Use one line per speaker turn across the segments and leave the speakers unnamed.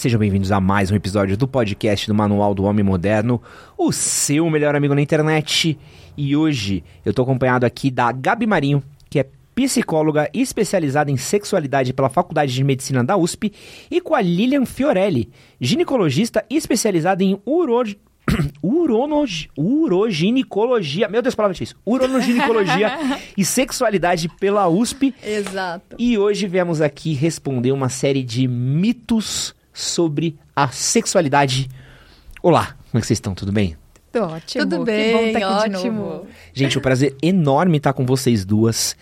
Sejam bem-vindos a mais um episódio do podcast do Manual do Homem Moderno, o seu melhor amigo na internet. E hoje eu tô acompanhado aqui da Gabi Marinho, que é psicóloga especializada em sexualidade pela Faculdade de Medicina da USP, e com a Lilian Fiorelli, ginecologista especializada em uro... Uronog... uroginecologia. Meu Deus, palavra difícil. Uronoginecologia e sexualidade pela USP.
Exato.
E hoje viemos aqui responder uma série de mitos sobre a sexualidade. Olá, como é que vocês estão? Tudo bem?
Tudo ótimo.
Tudo
que
bem,
bom tá aqui de
ótimo.
novo.
Gente, é um prazer enorme estar com vocês duas.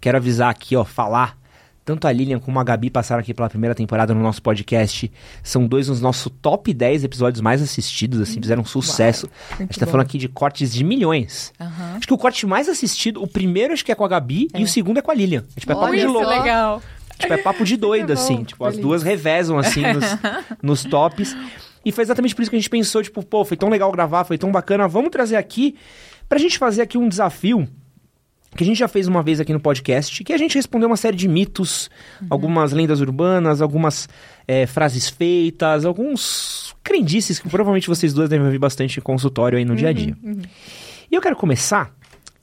Quero avisar aqui, ó, falar. Tanto a Lilian como a Gabi passaram aqui pela primeira temporada no nosso podcast. São dois dos nossos top 10 episódios mais assistidos, assim, fizeram um sucesso. a gente tá
bom.
falando aqui de cortes de milhões.
Aham.
Acho que o corte mais assistido, o primeiro acho que é com a Gabi e o segundo é com a Lilian. É, é papo
Olha
de
só.
louco.
legal.
Tipo, é papo de doido, assim. Tipo, as duas revezam, assim, nos, nos tops. E foi exatamente por isso que a gente pensou, tipo, pô, foi tão legal gravar, foi tão bacana. Vamos trazer aqui, pra gente fazer aqui um desafio que a gente já fez uma vez aqui no podcast, que a gente respondeu uma série de mitos, algumas lendas urbanas, algumas é, frases feitas, alguns crendices que provavelmente vocês duas devem ouvir bastante em consultório aí no dia a dia. E eu quero começar.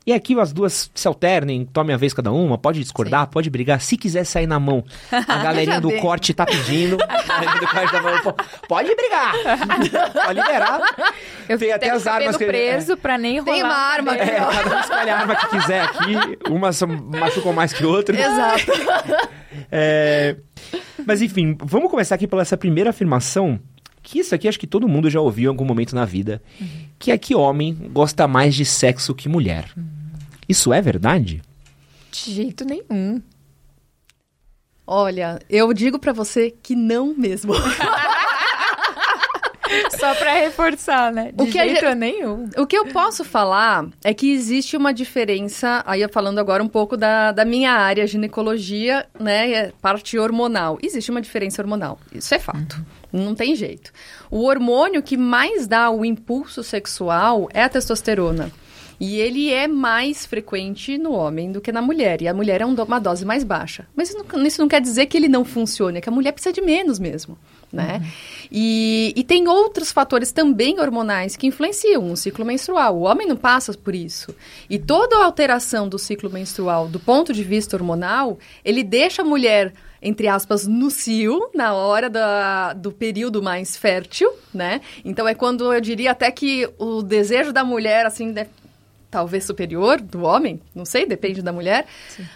E aqui as duas se alternem, tomem a vez cada uma, pode discordar, pode brigar. Se quiser sair na mão, a galerinha
Já
do
bem.
corte tá pedindo. A galerinha do corte tá falando, pô, pode brigar! pode liberar.
Eu
Tem até as armas que-
preso pra nem rolar.
Tem uma arma
cabelo.
É, cada um escolhe a arma que quiser aqui. Uma machucou mais que outra.
Exato.
É, Mas enfim, vamos começar aqui pela essa primeira afirmação. Que isso aqui acho que todo mundo já ouviu em algum momento na vida. Que é que homem gosta mais de sexo que mulher. Isso é verdade?
De jeito nenhum.
Olha, eu digo pra você que não mesmo.
Só pra reforçar, né? De
O que
jeito
gente-
nenhum.
O que eu posso falar é que existe uma diferença, aí eu falando agora um pouco da, da minha área, ginecologia, né, parte hormonal. Existe uma diferença hormonal, isso é fato. Não tem jeito. O hormônio que mais dá o impulso sexual é a testosterona. E ele é mais frequente no homem do que na mulher. E a mulher é um uma dose mais baixa. Mas isso não, isso não quer dizer que ele não funcione, é que a mulher precisa de menos mesmo, né? E, e tem outros fatores também hormonais que influenciam o ciclo menstrual. O homem não passa por isso. E toda alteração do ciclo menstrual, do ponto de vista hormonal, ele deixa a mulher entre aspas, no cio, na hora da, do período mais fértil, né? Então é quando eu diria até que o desejo da mulher, assim, né, talvez superior do homem, não sei, depende da mulher.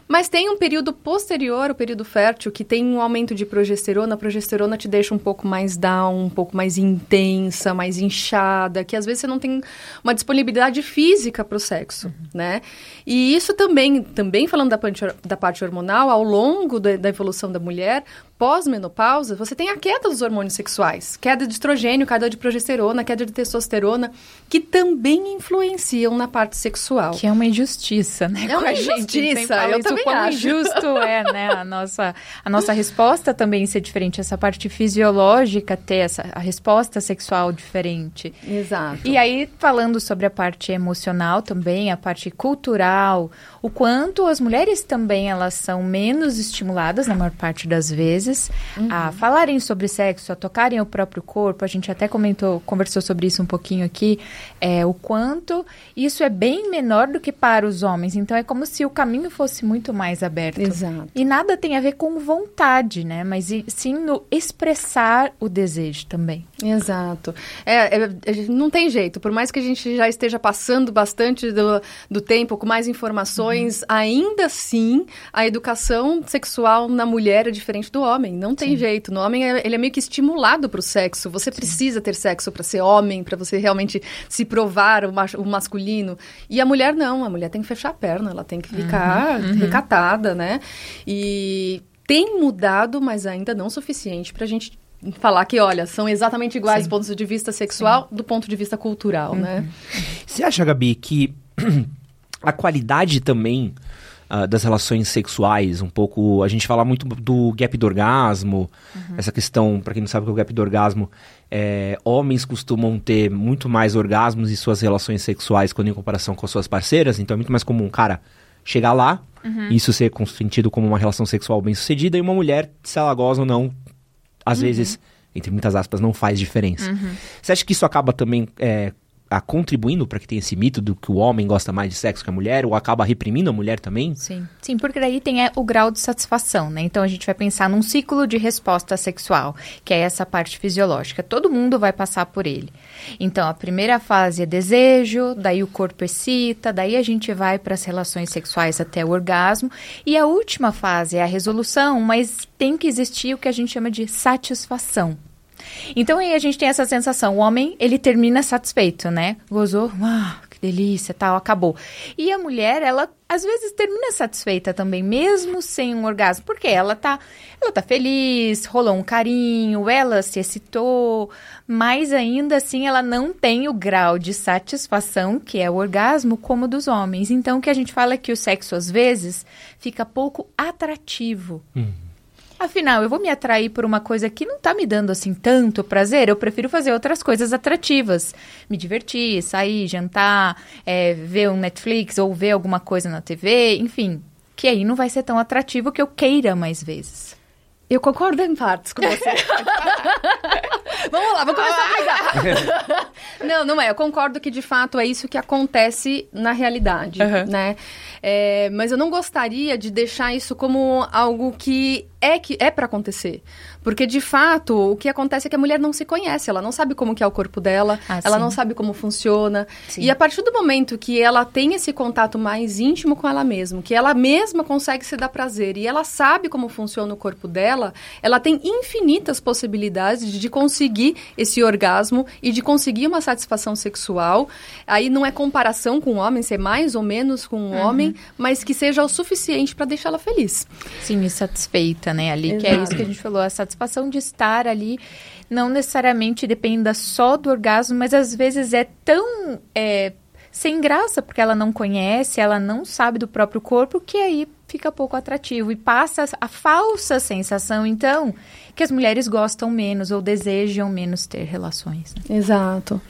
Mas tem um período posterior, o período fértil, que tem um aumento de progesterona. A progesterona te deixa um pouco mais down, um pouco mais intensa, mais inchada, que às vezes você não tem uma disponibilidade física para o sexo, né? E isso também, também falando da parte, da parte hormonal, ao longo da, da evolução da mulher, pós-menopausa, você tem a queda dos hormônios sexuais, queda de estrogênio, queda de progesterona, queda de testosterona, que também influenciam na parte sexual.
Que é uma injustiça, né?
É uma
com a gente.
injustiça, eu
isso,
também
quão
acho.
injusto é, né? A nossa, a nossa resposta também ser diferente. Essa parte fisiológica ter essa, a resposta sexual diferente.
Exato.
E aí, falando sobre a parte emocional também, a parte cultural, o quanto as mulheres também elas são menos estimuladas, na maior parte das vezes, a falarem sobre sexo, a tocarem o próprio corpo. A gente até comentou, conversou sobre isso um pouquinho aqui, é, o quanto isso é bem menor do que para os homens. Então, é como se o caminho fosse muito mais aberto.
Exato.
E nada tem a ver com vontade, né? Mas sim no expressar o desejo também.
Exato. É, é, é, não tem jeito. Por mais que a gente já esteja passando bastante do, do tempo com mais informações, ainda assim a educação sexual na mulher é diferente do homem. Não tem jeito. No homem é- ele é meio que estimulado para o sexo. Você precisa ter sexo para ser homem, para você realmente se provar o, macho- o masculino. E a mulher não. A mulher tem que fechar a perna. Ela tem que ficar recatada, né? E tem mudado, mas ainda não o suficiente para a gente falar que, olha, são exatamente iguais
Sim.
do ponto de vista sexual do ponto de vista cultural, né?
Você acha, Gabi, que a qualidade também ah, das relações sexuais, um pouco. A gente fala muito do gap do orgasmo, essa questão, pra quem não sabe o que é o gap do orgasmo, é, homens costumam ter muito mais orgasmos em suas relações sexuais quando em comparação com as suas parceiras, então é muito mais comum, cara, chegar lá, isso ser consentido como uma relação sexual bem sucedida, e uma mulher, se ela goza ou não, às vezes entre muitas aspas, não faz diferença.
Uhum.
Você acha que isso acaba também é, a contribuindo para que tenha esse mito do que o homem gosta mais de sexo que a mulher, ou acaba reprimindo a mulher também?
Sim, sim, porque daí tem é, o grau de satisfação, né? Então a gente vai pensar num ciclo de resposta sexual, que é essa parte fisiológica. Todo mundo vai passar por ele. Então a primeira fase é desejo, daí o corpo excita, daí a gente vai para as relações sexuais até o orgasmo, e a última fase é a resolução, mas tem que existir o que a gente chama de satisfação. Então aí a gente tem essa sensação, o homem, ele termina satisfeito, né? Gozou, uau, que delícia, tal, acabou. E a mulher, ela às vezes termina satisfeita também, mesmo sem um orgasmo, porque ela tá, ela tá feliz, rolou um carinho, ela se excitou, mas ainda assim ela não tem o grau de satisfação, que é o orgasmo, como dos homens. Então o que a gente fala é que o sexo às vezes fica pouco atrativo.
Hum.
Afinal, eu vou me atrair por uma coisa que não tá me dando assim tanto prazer. Eu prefiro fazer outras coisas atrativas. Me divertir, sair, jantar, é, ver um Netflix ou ver alguma coisa na TV, enfim. Que aí não vai ser tão atrativo que eu queira mais vezes.
Eu concordo em partes com você. vamos lá, vamos começar a brigar. não, não é. Eu concordo que de fato é isso que acontece na realidade,
Uhum.
né? É, mas eu não gostaria de deixar isso como algo que é que é para acontecer, porque de fato o que acontece é que a mulher não se conhece, ela não sabe como que é o corpo dela,
Ah,
ela
sim.
não sabe como funciona.
Sim.
E a partir do momento que ela tem esse contato mais íntimo com ela mesma, que ela mesma consegue se dar prazer e ela sabe como funciona o corpo dela, ela tem infinitas possibilidades de conseguir esse orgasmo e de conseguir uma satisfação sexual. Aí não é comparação com o homem, ser mais ou menos com o homem, mas que seja o suficiente para deixá-la feliz.
Sim, e satisfeita, né? Ali, que é
Exato.
isso que a gente falou, a satisfação de estar ali não necessariamente dependa só do orgasmo, mas às vezes é tão é, sem graça, porque ela não conhece, ela não sabe do próprio corpo, que aí fica pouco atrativo e passa a falsa sensação, então, que as mulheres gostam menos ou desejam menos ter relações. né?
Exato.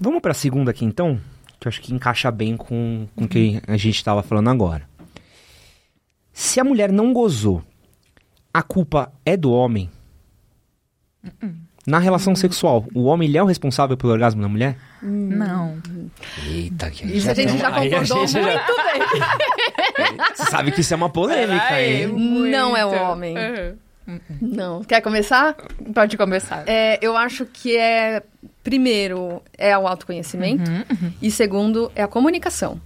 Vamos para a segunda aqui então, que eu acho que encaixa bem com, com o que a gente estava falando agora. Se a mulher não gozou, a culpa é do homem? Na relação sexual, o homem ele é o responsável pelo orgasmo da mulher?
Não.
Eita, que
Isso a gente já
aí
concordou
gente já-
muito bem.
Você sabe que isso é uma polêmica, hein?
Não é o homem. Não. Quer começar?
Pode começar.
É, eu acho que é, primeiro, é o autoconhecimento e segundo, é a comunicação.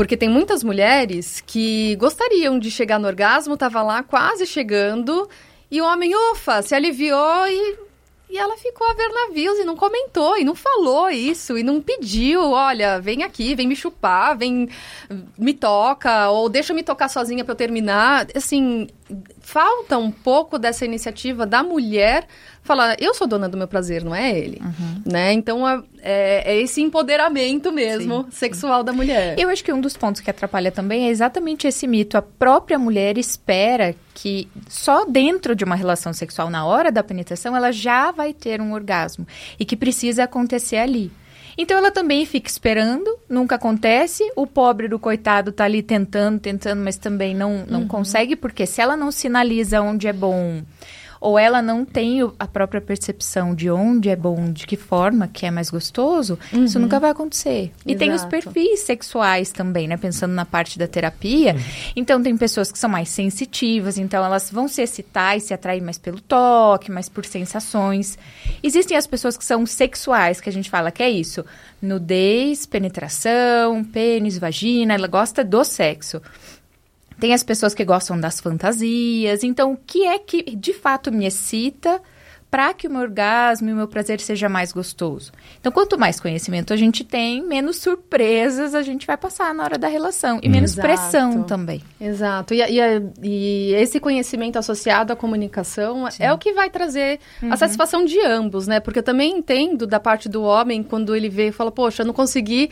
Porque tem muitas mulheres que gostariam de chegar no orgasmo, tava lá quase chegando, e o homem, ufa, se aliviou e, e ela ficou a ver navios e não comentou, e não falou isso, e não pediu, olha, vem aqui, vem me chupar, vem, me toca, ou deixa eu me tocar sozinha pra eu terminar. Assim, falta um pouco dessa iniciativa da mulher falar, eu sou dona do meu prazer, não é ele, né? Então, é, é- esse empoderamento mesmo sexual da mulher.
Eu acho que um dos pontos que atrapalha também é exatamente esse mito. A própria mulher espera que só dentro de uma relação sexual, na hora da penetração, ela já vai ter um orgasmo e que precisa acontecer ali. Então ela também fica esperando, nunca acontece. O pobre do coitado tá ali tentando, tentando, mas também não, não consegue, porque se ela não sinaliza onde é bom, ou ela não tem a própria percepção de onde é bom, de que forma que é mais gostoso, isso nunca vai acontecer. E tem os
Exato.
perfis sexuais também, né? Pensando na parte da terapia. Então, tem pessoas que são mais sensitivas, então elas vão se excitar e se atrair mais pelo toque, mais por sensações. Existem as pessoas que são sexuais, que a gente fala que é isso: nudez, penetração, pênis, vagina, ela gosta do sexo. Tem as pessoas que gostam das fantasias. Então, o que é que de fato me excita para que o meu orgasmo e o meu prazer seja mais gostoso? Então, quanto mais conhecimento a gente tem, menos surpresas a gente vai passar na hora da relação. E menos
Exato.
pressão também.
Exato. E, e e esse conhecimento associado à comunicação é o que vai trazer a satisfação de ambos, né? Porque eu também entendo da parte do homem quando ele vê e fala, poxa, eu não consegui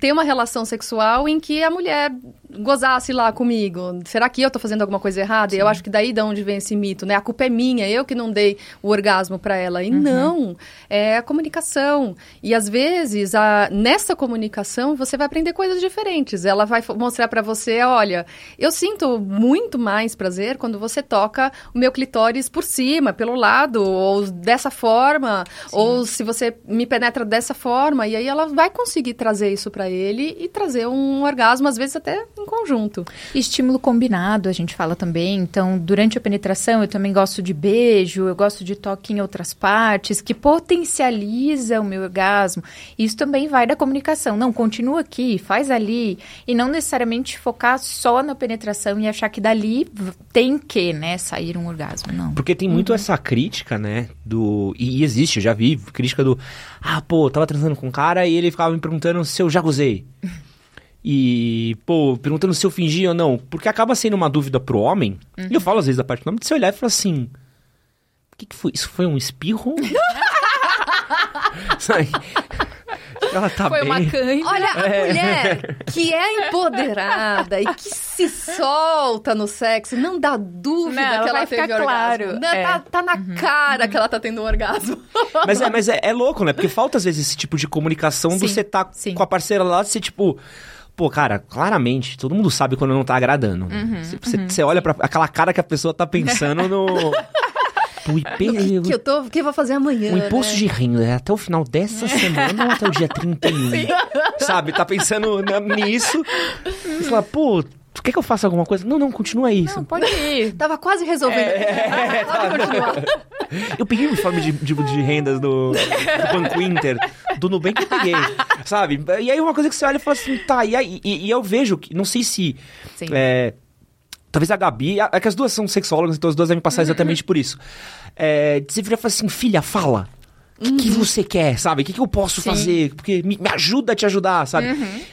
ter uma relação sexual em que a mulher gozasse lá comigo, será que eu tô fazendo alguma coisa errada? E eu acho que daí de onde vem esse mito, né? A culpa é minha, eu que não dei o orgasmo para ela. E
Uhum.
não, é a comunicação. E às vezes, a, nessa comunicação, você vai aprender coisas diferentes. Ela vai mostrar para você, olha, eu sinto muito mais prazer quando você toca o meu clitóris por cima, pelo lado, ou dessa forma, ou se você me penetra dessa forma. E aí ela vai conseguir trazer isso para ele e trazer um orgasmo, às vezes até em conjunto.
Estímulo combinado, a gente fala também. Então, durante a penetração, eu também gosto de beijo, eu gosto de toque em outras partes, que potencializa o meu orgasmo. Isso também vai da comunicação. Não, continua aqui, faz ali. E não necessariamente focar só na penetração e achar que dali tem que, né, sair um orgasmo. Não.
Porque tem muito essa crítica, né? Do. E, e existe, eu já vi crítica do. Ah, pô, eu tava transando com um cara e ele ficava me perguntando se eu já gozei. E, pô, perguntando se eu fingi ou não. Porque acaba sendo uma dúvida pro homem. E eu falo às vezes da parte do homem, de você olhar e falar assim. O que, que foi? Isso foi um espirro? Sabe? Ela tá
Foi
bem.
uma cãibra.
Olha, a mulher que é empoderada e que se solta no sexo, não dá dúvida
Não,
que ela
vai
teve
ficar
orgasmo.
claro,
Não,
é.
tá, tá na cara que ela tá tendo um orgasmo.
Mas, é, mas é, é louco, né? Porque falta às vezes esse tipo de comunicação
Sim,
do você tá
sim.
com a parceira lá, você tipo. Pô, cara, claramente, todo mundo sabe quando não tá agradando. né?
Uhum,
Você, você- você olha pra aquela cara que a pessoa tá pensando no. E pe-
que, eu tô, o que eu vou fazer amanhã,
o imposto
né?
de renda é até o final dessa semana ou até o dia 31. Sabe? Tá pensando na- nisso. E fala, pô, tu quer que eu faça alguma coisa? Não, não, continua isso.
Não, pode ir.
Tava quase resolvendo.
É,
Pode continuar.
Eu peguei o informe de, de, de rendas do, do Banco Inter, do Nubank eu peguei, sabe? E aí uma coisa que você olha e fala assim, tá, e aí e, e eu vejo que, não sei se...
Sim.
é, talvez a Gabi, é que as duas são sexólogas, então as duas devem passar exatamente por isso. É, você vira e fala assim, filha, fala. O que, que você quer, sabe? O que, que eu posso
Sim.
fazer? Porque me, me ajuda a te ajudar, sabe?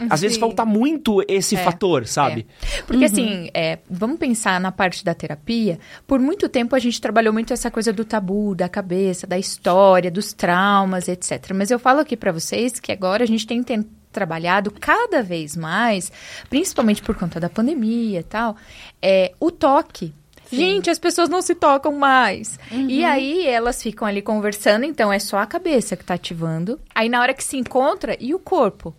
Às vezes
Sim.
falta muito esse fator, sabe?
Porque assim, é, vamos pensar na parte da terapia. Por muito tempo a gente trabalhou muito essa coisa do tabu, da cabeça, da história, dos traumas, etc. Mas eu falo aqui pra vocês que agora a gente tem ten- trabalhado cada vez mais, principalmente por conta da pandemia e tal, é o toque. Gente, as pessoas não se tocam mais. E aí elas ficam ali conversando, então é só a cabeça que tá ativando. Aí na hora que se encontra, e o corpo?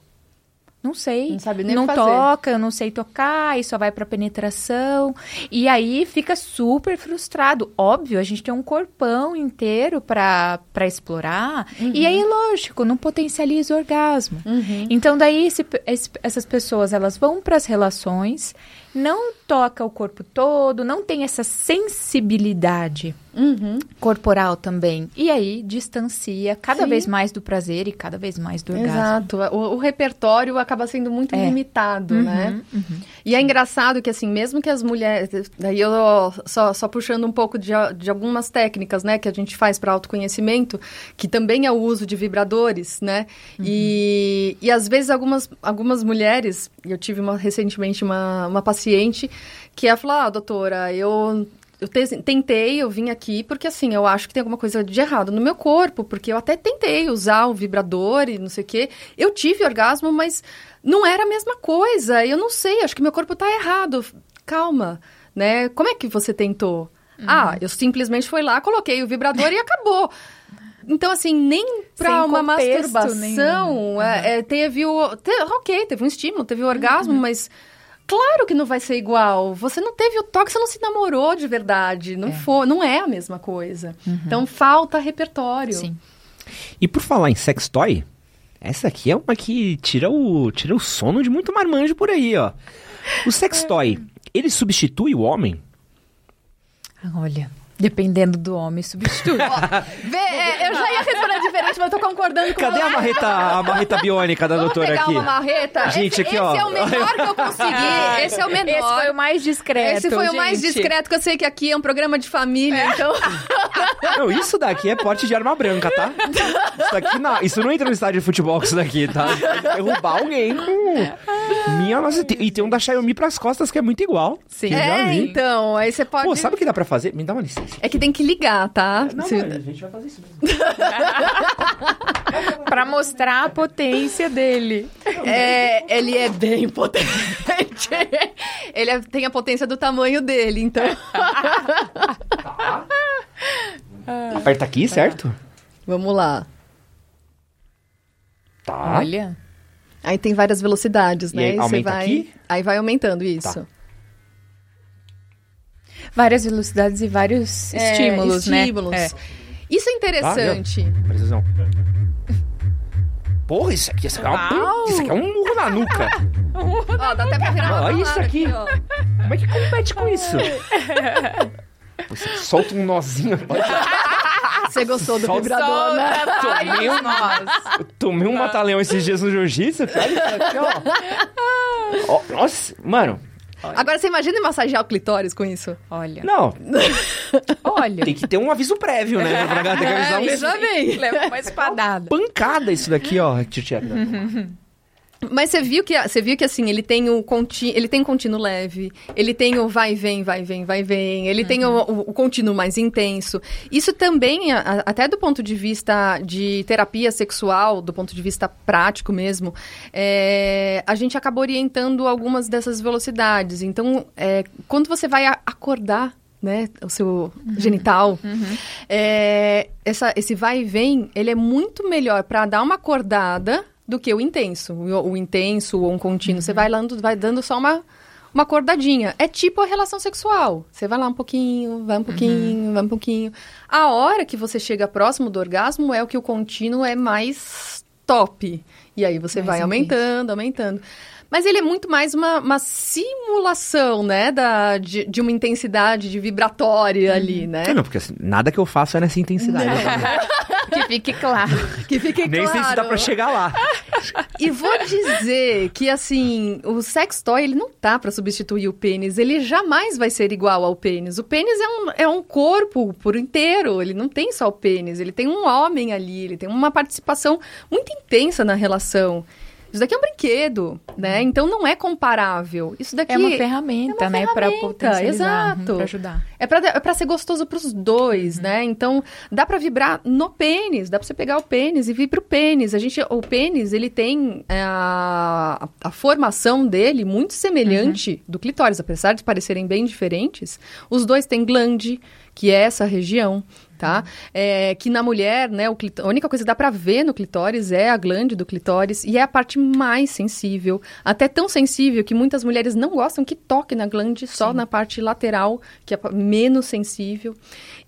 Não sei.
Não sabe nem
não toca, eu não sei tocar, e só vai pra penetração. E aí fica super frustrado. Óbvio, a gente tem um corpão inteiro pra, pra explorar. E aí, lógico, não potencializa o orgasmo. Então, daí, esse- esse- essas pessoas, elas vão pras relações, não toca o corpo todo, não tem essa sensibilidade
Uhum.
corporal também. E aí, distancia cada
Sim.
vez mais do prazer e cada vez mais do orgasmo.
Exato. O, o repertório acaba sendo muito
É.
limitado,
Uhum,
né? E é engraçado que, assim, mesmo que as mulheres... Daí eu só, só puxando um pouco de, de algumas técnicas, né? Que a gente faz para autoconhecimento, que também é o uso de vibradores, né? E, e às vezes algumas, algumas mulheres... Eu tive uma, recentemente uma, uma paciente que ela falou, ah, doutora, eu... Eu te- tentei, eu vim aqui porque assim, eu acho que tem alguma coisa de errado no meu corpo, porque eu até tentei usar o vibrador e não sei o quê. Eu tive orgasmo, mas não era a mesma coisa. Eu não sei, acho que meu corpo tá errado. Calma, né? Como é que você tentou? Ah, eu simplesmente fui lá, coloquei o vibrador e acabou. Então, assim, nem pra
Sem
uma masturbação
nenhum.
é, é, teve o. te- ok, teve um estímulo, teve o orgasmo, mas. Claro que não vai ser igual. Você não teve o toque, você não se namorou de verdade. Não, foi, não é a mesma coisa. Então falta repertório.
Sim.
E por falar em sex toy, essa aqui é uma que tira o, tira o sono de muito marmanjo por aí, ó. O sex toy, ele substitui o homem?
Olha, dependendo do homem, substitui.
Vê, é, eu já ia responder diferente, mas eu tô concordando com
Cadê
você.
a marreta, a marreta biônica da
Vamos
doutora
pegar
aqui?
uma marreta.
Gente,
esse,
aqui,
esse
ó.
é o menor que eu consegui. Esse é o menor.
Esse foi o mais discreto.
Esse foi o mais
gente.
discreto, que eu sei que aqui é um programa de família, então...
Não, isso daqui é porte de arma branca, tá? Isso daqui não, isso não entra no estádio de futebol com isso daqui, tá? Derrubar alguém com... Minha nossa, e tem um da Xiaomi pras costas que é muito igual.
Sim.
É, então, aí você pode...
Pô, sabe o que dá pra fazer? Me dá uma licença.
É que tem que ligar, tá?
Não,
Se-
a gente vai fazer isso mesmo.
Pra mostrar a potência dele.
É, ele é bem potente. ele é- tem a potência do tamanho dele, então.
Aperta aqui, certo?
Vamos lá.
Tá.
Olha.
Aí tem várias velocidades,
E
né?
aí
você
aumenta
vai.
aqui?
Aí vai aumentando isso.
Tá.
Várias velocidades e vários
É,
estímulos, né?
estímulos.
É.
Isso é interessante.
Precisão. Porra, isso aqui, isso aqui, é, uma,
Uau!
isso aqui é um murro na nuca.
Ó, dá até pra virar uma
Olha isso aqui.
ó.
Como é que compete com isso? Você solta um nozinho.
Você gostou do
Solta-
vibrador, né?
Tomei um, eu tomei um mata-leão esses dias no jiu-jitsu. Olha isso aqui, ó. Ó, Nossa, mano.
Agora você imagina massagear o clitóris com isso?
Olha.
Não,
Olha.
tem que ter um aviso prévio, né? Pra galera ter que avisar um
Veja bem.
Leva uma espadada.
pancada isso daqui, ó. Tchutcheca.
Mas você viu que você viu que assim, ele tem o conti, ele tem contínuo leve, ele tem o vai vem, vai vem, vai vem, ele tem o, o, o contínuo mais intenso. Isso também, a- até do ponto de vista de terapia sexual, do ponto de vista prático mesmo, é, a gente acaba orientando algumas dessas velocidades. Então, é, quando você vai a- acordar né, o seu genital. É, essa, esse vai e vem, ele é muito melhor para dar uma acordada do que o intenso. O, o intenso ou um contínuo. Você vai, dando, vai dando só uma, uma acordadinha. É tipo a relação sexual. Você vai lá um pouquinho, vai um pouquinho, vai um pouquinho. A hora que você chega próximo do orgasmo é o que o contínuo é mais top. E aí você
Mais
vai
intenso.
aumentando, aumentando. Mas ele é muito mais uma, uma simulação, né? Da, de, de uma intensidade de vibratória ali, né?
É, não, porque assim, nada que eu faço é nessa intensidade. tá?
Que fique claro.
Que fique
Nem
claro.
sei se dá pra chegar lá.
E vou dizer que, assim, o sex toy, ele não tá pra substituir o pênis. Ele jamais vai ser igual ao pênis. O pênis é um, é um corpo por inteiro. Ele não tem só o pênis. Ele tem um homem ali. Ele tem uma participação muito intensa na relação. Isso daqui é um brinquedo, né? Então não é comparável. Isso daqui
É uma ferramenta,
é uma
né?
Ferramenta,
potencializar.
exato.
Pra ajudar.
É pra, é pra ser gostoso pros dois, né? Então, dá pra vibrar no pênis, dá pra você pegar o pênis e vir pro pênis. A gente, o pênis, ele tem é, a, a formação dele muito semelhante do clitóris, apesar de parecerem bem diferentes. Os dois têm glande, que é essa região, tá? É, que na mulher, né, o a única coisa que dá pra ver no clitóris é a glande do clitóris e é a parte mais sensível, até tão sensível que muitas mulheres não gostam que toque na glande, só na parte lateral, que é menos sensível.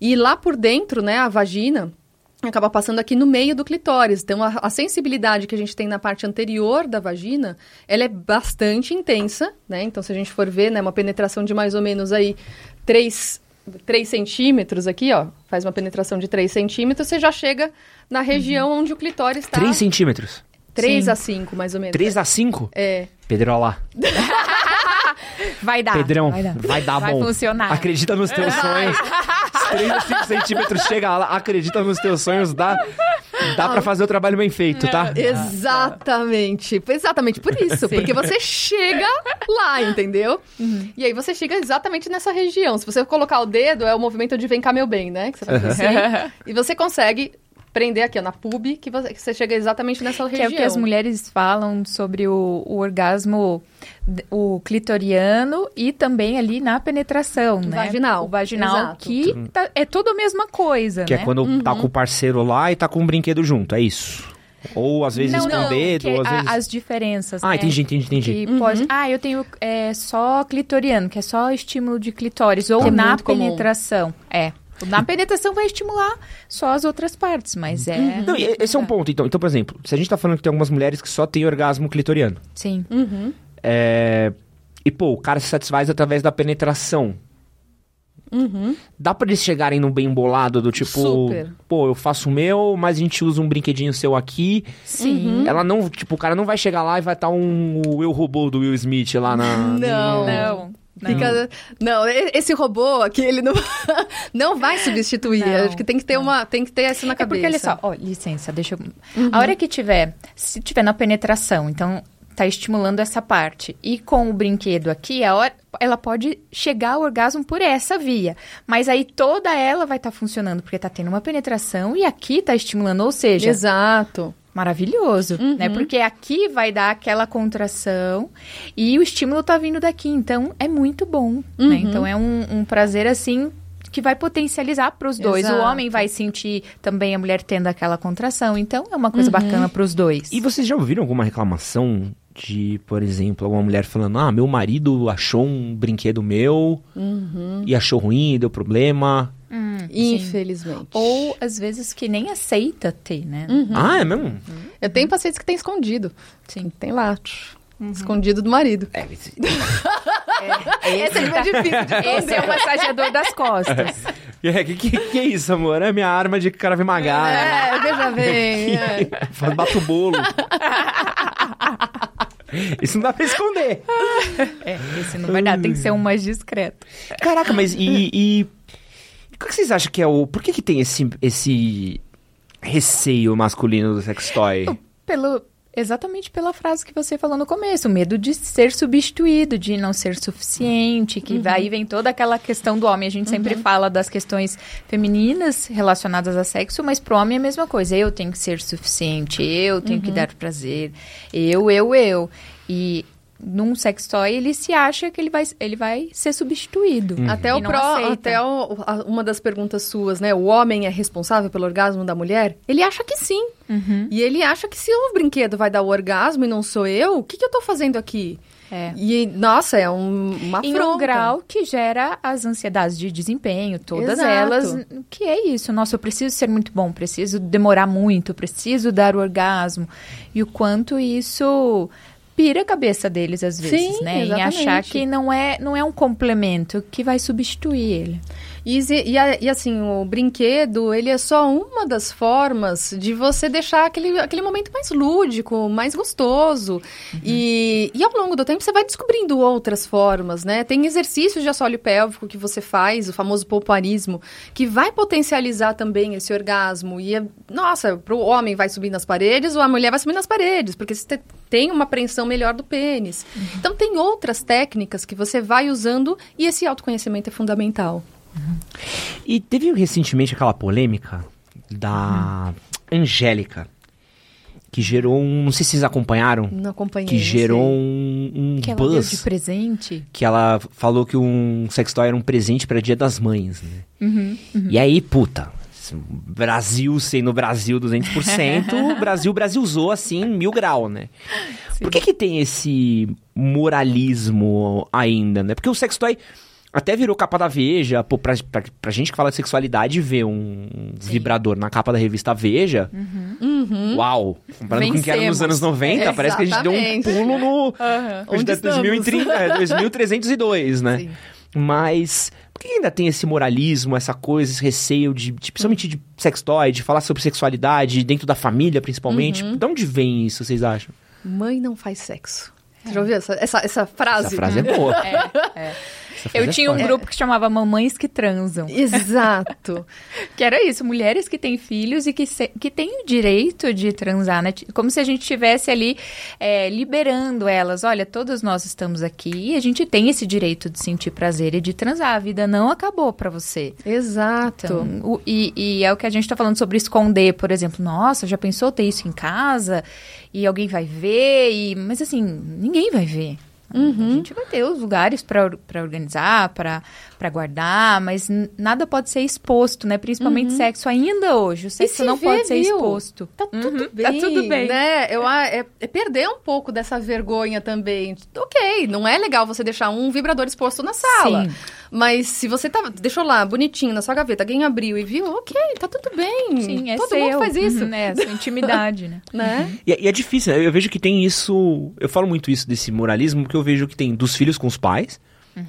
E lá por dentro, né, a vagina acaba passando aqui no meio do clitóris. Então, a, a sensibilidade que a gente tem na parte anterior da vagina, ela é bastante intensa, né? Então, se a gente for ver, né, uma penetração de mais ou menos aí 3, 3 centímetros aqui, ó, faz uma penetração de 3 centímetros, você já chega na região onde o clitóris está.
3 centímetros.
3
Sim.
a 5, mais ou menos.
3 a 5?
É.
Pedrola.
Vai dar.
Pedrão,
Vai dar,
vai dar
Vai
bom.
funcionar.
Acredita nos teus sonhos. 3 a 5 centímetros, chega lá, acredita nos teus sonhos, dá, dá pra fazer o trabalho bem feito, tá?
Exatamente. Exatamente por isso.
Sim.
Porque você chega lá, entendeu? E aí você chega exatamente nessa região. Se você colocar o dedo, é o movimento de vem cá meu bem, né? Que você faz assim. e você consegue prender aqui, ó, na pub, que você, que você chega exatamente nessa
Que
região.
é o que as mulheres falam sobre o, o orgasmo, o clitoriano e também ali na penetração, né?
Vaginal.
O vaginal,
Exato.
que tá- é tudo a mesma coisa,
Que
né?
é quando
Uhum.
tá com o parceiro lá e tá com um brinquedo junto, é isso. Ou às vezes
não,
com o
não,
dedo,
que
ou às vezes...
as diferenças,
Ah,
né?
entendi, entendi, entendi.
Que pode... Ah, eu tenho é, só clitoriano, que é só estímulo de clitóris. Ou
Que é
na
muito comum.
penetração. É. Na penetração vai estimular só as outras partes, mas é...
Não, e esse é um ponto, então. Então, por exemplo, se a gente tá falando que tem algumas mulheres que só têm orgasmo clitoriano,
Sim.
Uhum.
é... E, pô, o cara se satisfaz através da penetração.
Uhum.
Dá pra eles chegarem num bem bolado do tipo...
Super.
Pô, eu faço o meu, mas a gente usa um brinquedinho seu aqui.
Sim.
Ela não... Tipo, o cara não vai chegar lá e vai estar um Eu Robô do Will Smith lá na...
Não.
Não. Não.
Fica... Não, esse robô aqui, ele não, não vai substituir.
Não,
Acho que tem que ter uma, tem que ter isso na
É
cabeça.
porque, olha só, ó, licença, deixa eu... A hora que tiver, se tiver na penetração, então tá estimulando essa parte, e com o brinquedo aqui, a hora, ela pode chegar ao orgasmo por essa via, mas aí toda ela vai estar funcionando, porque tá tendo uma penetração e aqui tá estimulando, ou seja,
Exato.
Maravilhoso, né? Porque aqui vai dar aquela contração e o estímulo tá vindo daqui, então é muito bom, né? Então é um, um prazer assim que vai potencializar para os dois.
Exato.
O homem vai sentir também a mulher tendo aquela contração, então é uma coisa bacana para os dois.
E vocês já ouviram alguma reclamação de, por exemplo, alguma mulher falando: ah, meu marido achou um brinquedo meu e achou ruim, deu problema.
Hum, sim.
Infelizmente.
Ou às vezes que nem aceita ter, né?
Ah, é mesmo?
Eu tenho pacientes que tem escondido.
Sim.
Tem lá. tch, Escondido do marido.
É, esse-
Esse é meio difícil de
Esse é o massageador das costas.
é, que, que, que é isso, amor? É minha arma de Krav-Maga. né?
É, veja bem. é.
Faz bato bolo. Isso não dá pra esconder.
É, esse não vai dar, tem que ser um mais discreto.
Caraca, mas e. e... O que vocês acham que é o. Por que, que tem esse, esse receio masculino do sextoy?
Pelo, exatamente pela frase que você falou no começo, o medo de ser substituído, de não ser suficiente, que aí vem toda aquela questão do homem. A gente sempre fala das questões femininas relacionadas a sexo, mas pro homem é a mesma coisa. Eu tenho que ser suficiente, eu tenho que dar prazer, eu, eu, eu. E num sextoy ele se acha que ele vai, ele vai ser substituído.
Até,
E
o
aceita.
até o- a- uma das perguntas suas, né? O homem é responsável pelo orgasmo da mulher? Ele acha que sim.
Uhum.
E ele acha que se o brinquedo vai dar o orgasmo e não sou eu, o que, que eu tô fazendo aqui?
É.
E, nossa, é um, uma
em um grau que gera as ansiedades de desempenho, todas
Exato.
elas, que é isso. Nossa, eu preciso ser muito bom, preciso demorar muito, preciso dar o orgasmo. E o quanto isso pira a cabeça deles às vezes,
Sim,
né? Em
exatamente.
achar que não é, não é um complemento que vai substituir ele.
E, e e, assim, o brinquedo, ele é só uma das formas de você deixar aquele, aquele momento mais lúdico, mais gostoso. E, e ao longo do tempo você vai descobrindo outras formas, né? Tem exercícios de assoalho pélvico que você faz, o famoso pouparismo, que vai potencializar também esse orgasmo. E, é- nossa, pro homem vai subir nas paredes ou a mulher vai subir nas paredes, porque você te- tem uma apreensão melhor do pênis. Então tem outras técnicas que você vai usando e esse autoconhecimento é fundamental.
E teve recentemente aquela polêmica da Angélica, que gerou um. Não sei se vocês acompanharam.
Não acompanhei.
Que gerou um, um
Que ela deu
buzz.
de presente.
Que ela falou que um sextoy era um presente para Dia das Mães, né?
Uhum,
E aí, puta, Brasil sendo Brasil 200%, o Brasil Brasilzou assim, mil grau, né? Por que que tem esse moralismo ainda, né? Porque o sextoy até virou capa da Veja, pô, pra, pra, pra gente que fala de sexualidade, ver um vibrador na capa da revista Veja, uau! Comparando com o que era nos anos 90, parece que a gente deu um pulo no... Hoje
Onde
é
estamos?
2030, é 2302, né?
Sim.
Mas por que ainda tem esse moralismo, essa coisa, esse receio de, de principalmente de sextoy, de falar sobre sexualidade dentro da família, principalmente?
Uhum.
De onde vem isso, vocês acham?
Mãe não faz sexo. Você já ouviu essa, essa, essa frase?
Essa frase é boa.
É.
Frase
Eu tinha um grupo que chamava Mamães que Transam.
Exato.
Que era isso, mulheres que têm filhos e que, se- que têm o direito de transar, né? Como se a gente estivesse ali é, liberando elas. Olha, todos nós estamos aqui e a gente tem esse direito de sentir prazer e de transar. A vida não acabou pra você.
Exato.
Então, o- e, e é o que a gente tá falando sobre esconder, por exemplo. Nossa, já pensou ter isso em casa? E alguém vai ver? E... Mas assim, ninguém vai ver.
Uhum.
A gente vai ter os lugares para organizar, para guardar, mas nada pode ser exposto, né? Principalmente sexo ainda hoje. O sexo
se
não
vê,
pode ser
viu?
exposto.
Tá tudo
Uhum,
bem.
Tá tudo bem.
Né? Eu, é, é perder um pouco dessa vergonha também. Ok, não é legal você deixar um vibrador exposto na sala.
Sim.
Mas se você tá, deixou lá, bonitinho, na sua gaveta, alguém abriu e viu, ok, tá tudo bem.
Sim, é
Todo
seu.
mundo faz isso.
Uhum, é a sua intimidade, né?
Né?
E, é- e é difícil, né? eu vejo que tem isso. Eu falo muito isso desse moralismo, porque eu vejo que tem dos filhos com os pais.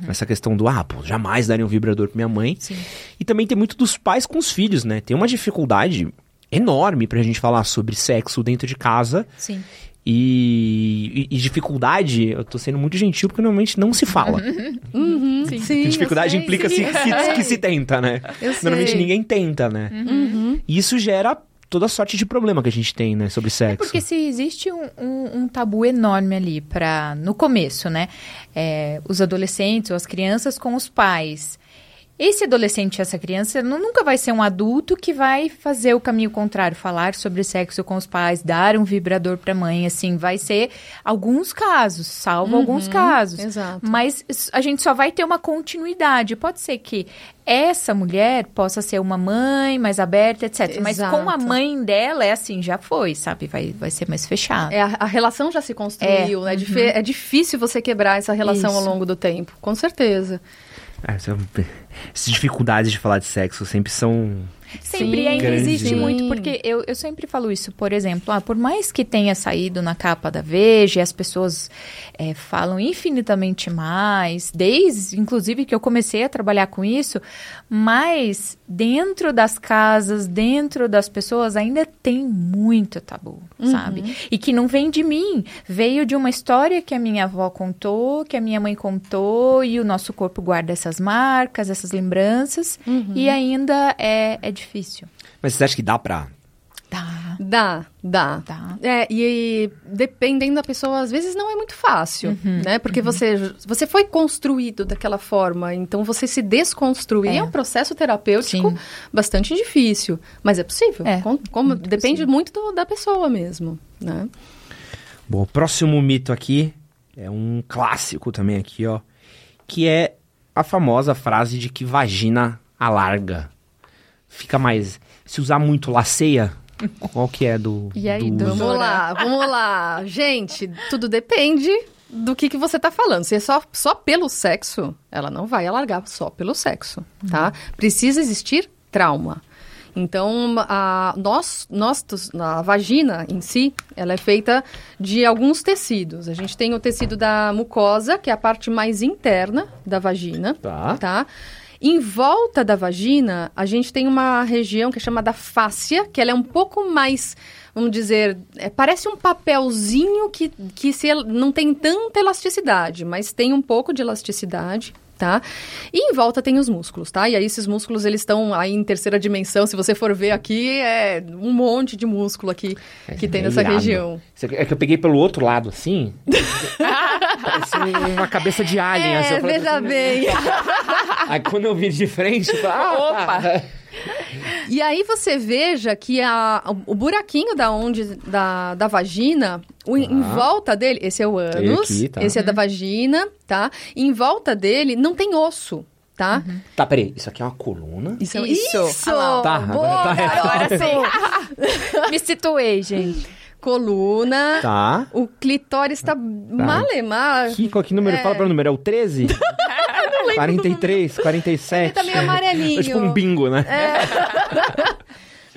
Essa questão do, ah, pô, jamais daria um vibrador pra minha mãe.
Sim.
E também tem muito dos pais com os filhos, né? Tem uma dificuldade enorme pra gente falar sobre sexo dentro de casa.
Sim.
E, e- e dificuldade, eu tô sendo muito gentil porque normalmente não se fala.
Uhum,
Sim.
sim,
Que dificuldade implica
sim,
se, que, que se tenta, né?
Eu
Normalmente
sei.
ninguém tenta, né?
Uhum.
E isso gera toda sorte de problema que a gente tem, né, sobre sexo.
Porque se existe um, um- um tabu enorme ali para no começo, né? É, os adolescentes ou as crianças com os pais. Esse adolescente, essa criança, não, nunca vai ser um adulto que vai fazer o caminho contrário, falar sobre sexo com os pais, dar um vibrador para a mãe, assim, vai ser alguns casos, salvo
Uhum,
alguns casos.
exato.
Mas a gente só vai ter uma continuidade. Pode ser que essa mulher possa ser uma mãe mais aberta, etc. Mas com a
Exato.
mãe dela é assim, já foi, sabe? Vai, vai ser mais fechado.
É, a, a relação já se construiu, né? Dif- é difícil você quebrar essa relação ao
Isso.
longo do tempo, com certeza.
É, essa- essas dificuldades de falar de sexo sempre são.
Sempre
Sim,
ainda existe
Sim.
muito, porque eu, eu sempre falo isso, por exemplo, ah, por mais que tenha saído na capa da Veja, e as pessoas eh, falam infinitamente mais, desde, inclusive, que eu comecei a trabalhar com isso, mas dentro das casas, dentro das pessoas, ainda tem muito tabu, sabe? E que não vem de mim, veio de uma história que a minha avó contou, que a minha mãe contou, e o nosso corpo guarda essas marcas, essas lembranças, e ainda é, é difícil.
Mas você acha que dá pra.
Tá,
Dá, dá.
tá.
É, e, dependendo da pessoa, às vezes não é muito fácil,
Uhum,
né? Porque você, você foi construído daquela forma, então você se desconstruir é,
É.
um processo terapêutico
Sim.
bastante difícil. Mas é possível.
É,
Com- como,
muito
depende
possível.
muito do- da pessoa mesmo, né?
Bom, o próximo mito aqui é um clássico também aqui, ó. Que é a famosa frase de que vagina alarga. Fica mais. Se usar muito laceia, qual que é do.
E aí,
do?
Vamos lá, vamos lá. Gente, tudo depende do que, que você tá falando. Se é só, só pelo sexo, ela não vai alargar só pelo sexo, tá? Precisa existir trauma. Então, a, nós, nós, a vagina em si, ela é feita de alguns tecidos. A gente tem o tecido da mucosa, que é a parte mais interna da vagina
Tá.
tá? Em volta da vagina, a gente tem uma região que é chamada fáscia, que ela é um pouco mais, vamos dizer, é, parece um papelzinho que, que se, não tem tanta elasticidade, mas tem um pouco de elasticidade. Tá? E em volta tem os músculos, tá? E aí esses músculos, eles estão aí em terceira dimensão. Se você for ver aqui, é um monte de músculo aqui que tem
É
nessa
irado.
região.
É que eu peguei pelo outro lado, assim. Parece um- uma cabeça de alien. assim,
É,
falei
veja
assim,
bem.
Aí quando eu vi de frente, eu falei, ah,
Opa!
tá.
E aí você veja que a, o buraquinho da onde da, da vagina, o, em volta dele, esse é o ânus,
aqui, tá.
esse é da vagina, tá? E em volta dele não tem osso, tá?
Tá, peraí. Isso aqui é uma coluna.
Isso,
Isso.
isso.
Ah lá.
Tá,
Boa,
agora tá.
Agora sim. Me situei, gente.
Coluna.
Tá.
O clitóris está malemar.
Que, qual que número?
É.
Fala pra número. É o 13? 43, 47.
Ele tá meio amarelinho.
É tipo um bingo, né?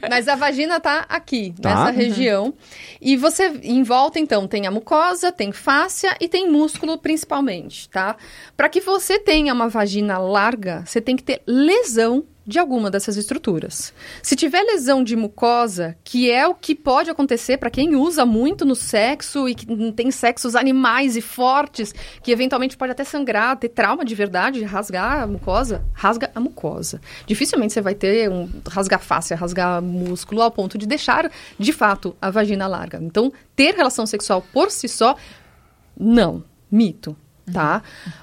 Mas a vagina tá aqui,
Tá.
nessa região. E você, em volta, então, tem a mucosa, tem fáscia e tem músculo, principalmente, tá? Para que você tenha uma vagina larga, você tem que ter lesão de alguma dessas estruturas. Se tiver lesão de mucosa, que é o que pode acontecer para quem usa muito no sexo e que tem sexos animais e fortes, que eventualmente pode até sangrar, ter trauma de verdade, rasgar a mucosa, rasga a mucosa. Dificilmente você vai ter um rasgar face, rasgar músculo ao ponto de deixar, de fato, a vagina larga. Então, ter relação sexual por si só, não. Mito, tá?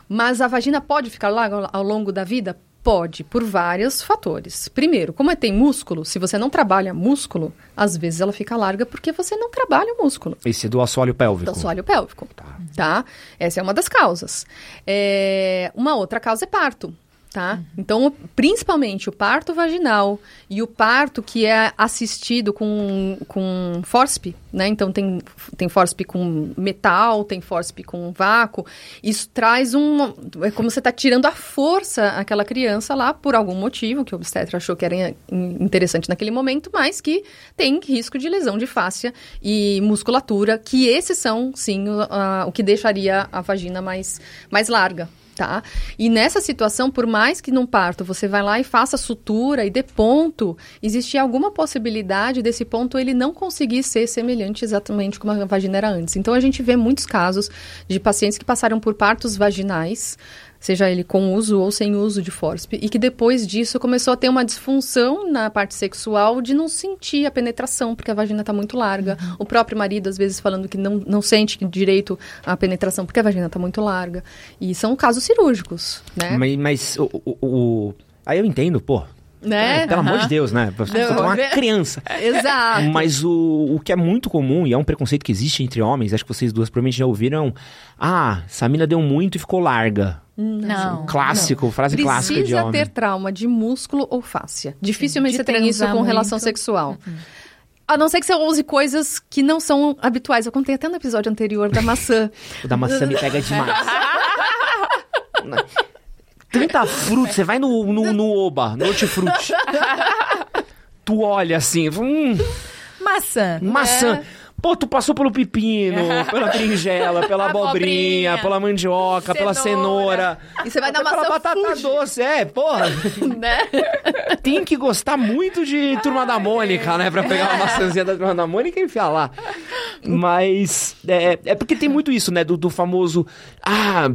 Mas a vagina pode ficar larga ao longo da vida? Pode, por vários fatores. Primeiro, como é- tem músculo, se você não trabalha músculo, às vezes ela fica larga porque você não trabalha o músculo
Esse é do assoalho pélvico.
do assoalho pélvico. Tá. Essa é uma das causas. É, uma outra causa é parto. Tá? Então, o- principalmente o parto vaginal e o parto que é assistido com, com FORSP, né? Então, tem, tem com metal, tem FORSP com vácuo. Isso traz um... É como você está tirando a força àquela criança lá por algum motivo, que o obstetra achou que era in- interessante naquele momento, mas que tem risco de lesão de fáscia e musculatura, que esses são, sim, o, a- o que deixaria a vagina mais, mais larga. Tá? E nessa situação, por mais que num parto você vai lá e faça sutura e dê ponto, existe alguma possibilidade desse ponto ele não conseguir ser semelhante exatamente como a vagina era antes. Então a gente vê muitos casos de pacientes que passaram por partos vaginais, seja ele com uso ou sem uso de FORSP, e que depois disso começou a ter uma disfunção na parte sexual de não sentir a penetração, porque a vagina está muito larga. O próprio marido, às vezes, falando que não, não sente direito a penetração porque a vagina está muito larga. E são casos cirúrgicos, né?
Mas, mas o, o- o- Aí eu entendo, pô.
Né?
é, pelo amor de Deus, né? Você é uma criança.
Exato.
Mas o, o que é muito comum, e é um preconceito que existe entre homens, acho que vocês duas provavelmente já ouviram. Ah, essa mina deu muito e ficou larga.
Não.
Clássico, frase clássica de
Precisa
homem.
ter trauma de músculo ou fáscia. Dificilmente
De
você tem isso com
muito.
relação sexual. A não ser que você use coisas que não são habituais. Eu contei até no episódio anterior da maçã.
O da maçã me pega demais. Tanta fruta, você vai no, no, no Oba, no Hortifruti. tu olha assim, hum,
Maçã.
maçã. Pô, tu passou pelo pepino, pela berinjela, pela abobrinha,
Abobrinha.
pela mandioca, pela
Cenoura.
cenoura.
E você vai
até
dar maçã
pela batata doce, é, porra.
né?
Tem que gostar muito de Turma da Mônica, né? Pra pegar uma maçãzinha da Turma da Mônica e enfiar lá. Mas é, é porque tem muito isso, né? Do, do famoso. Ah.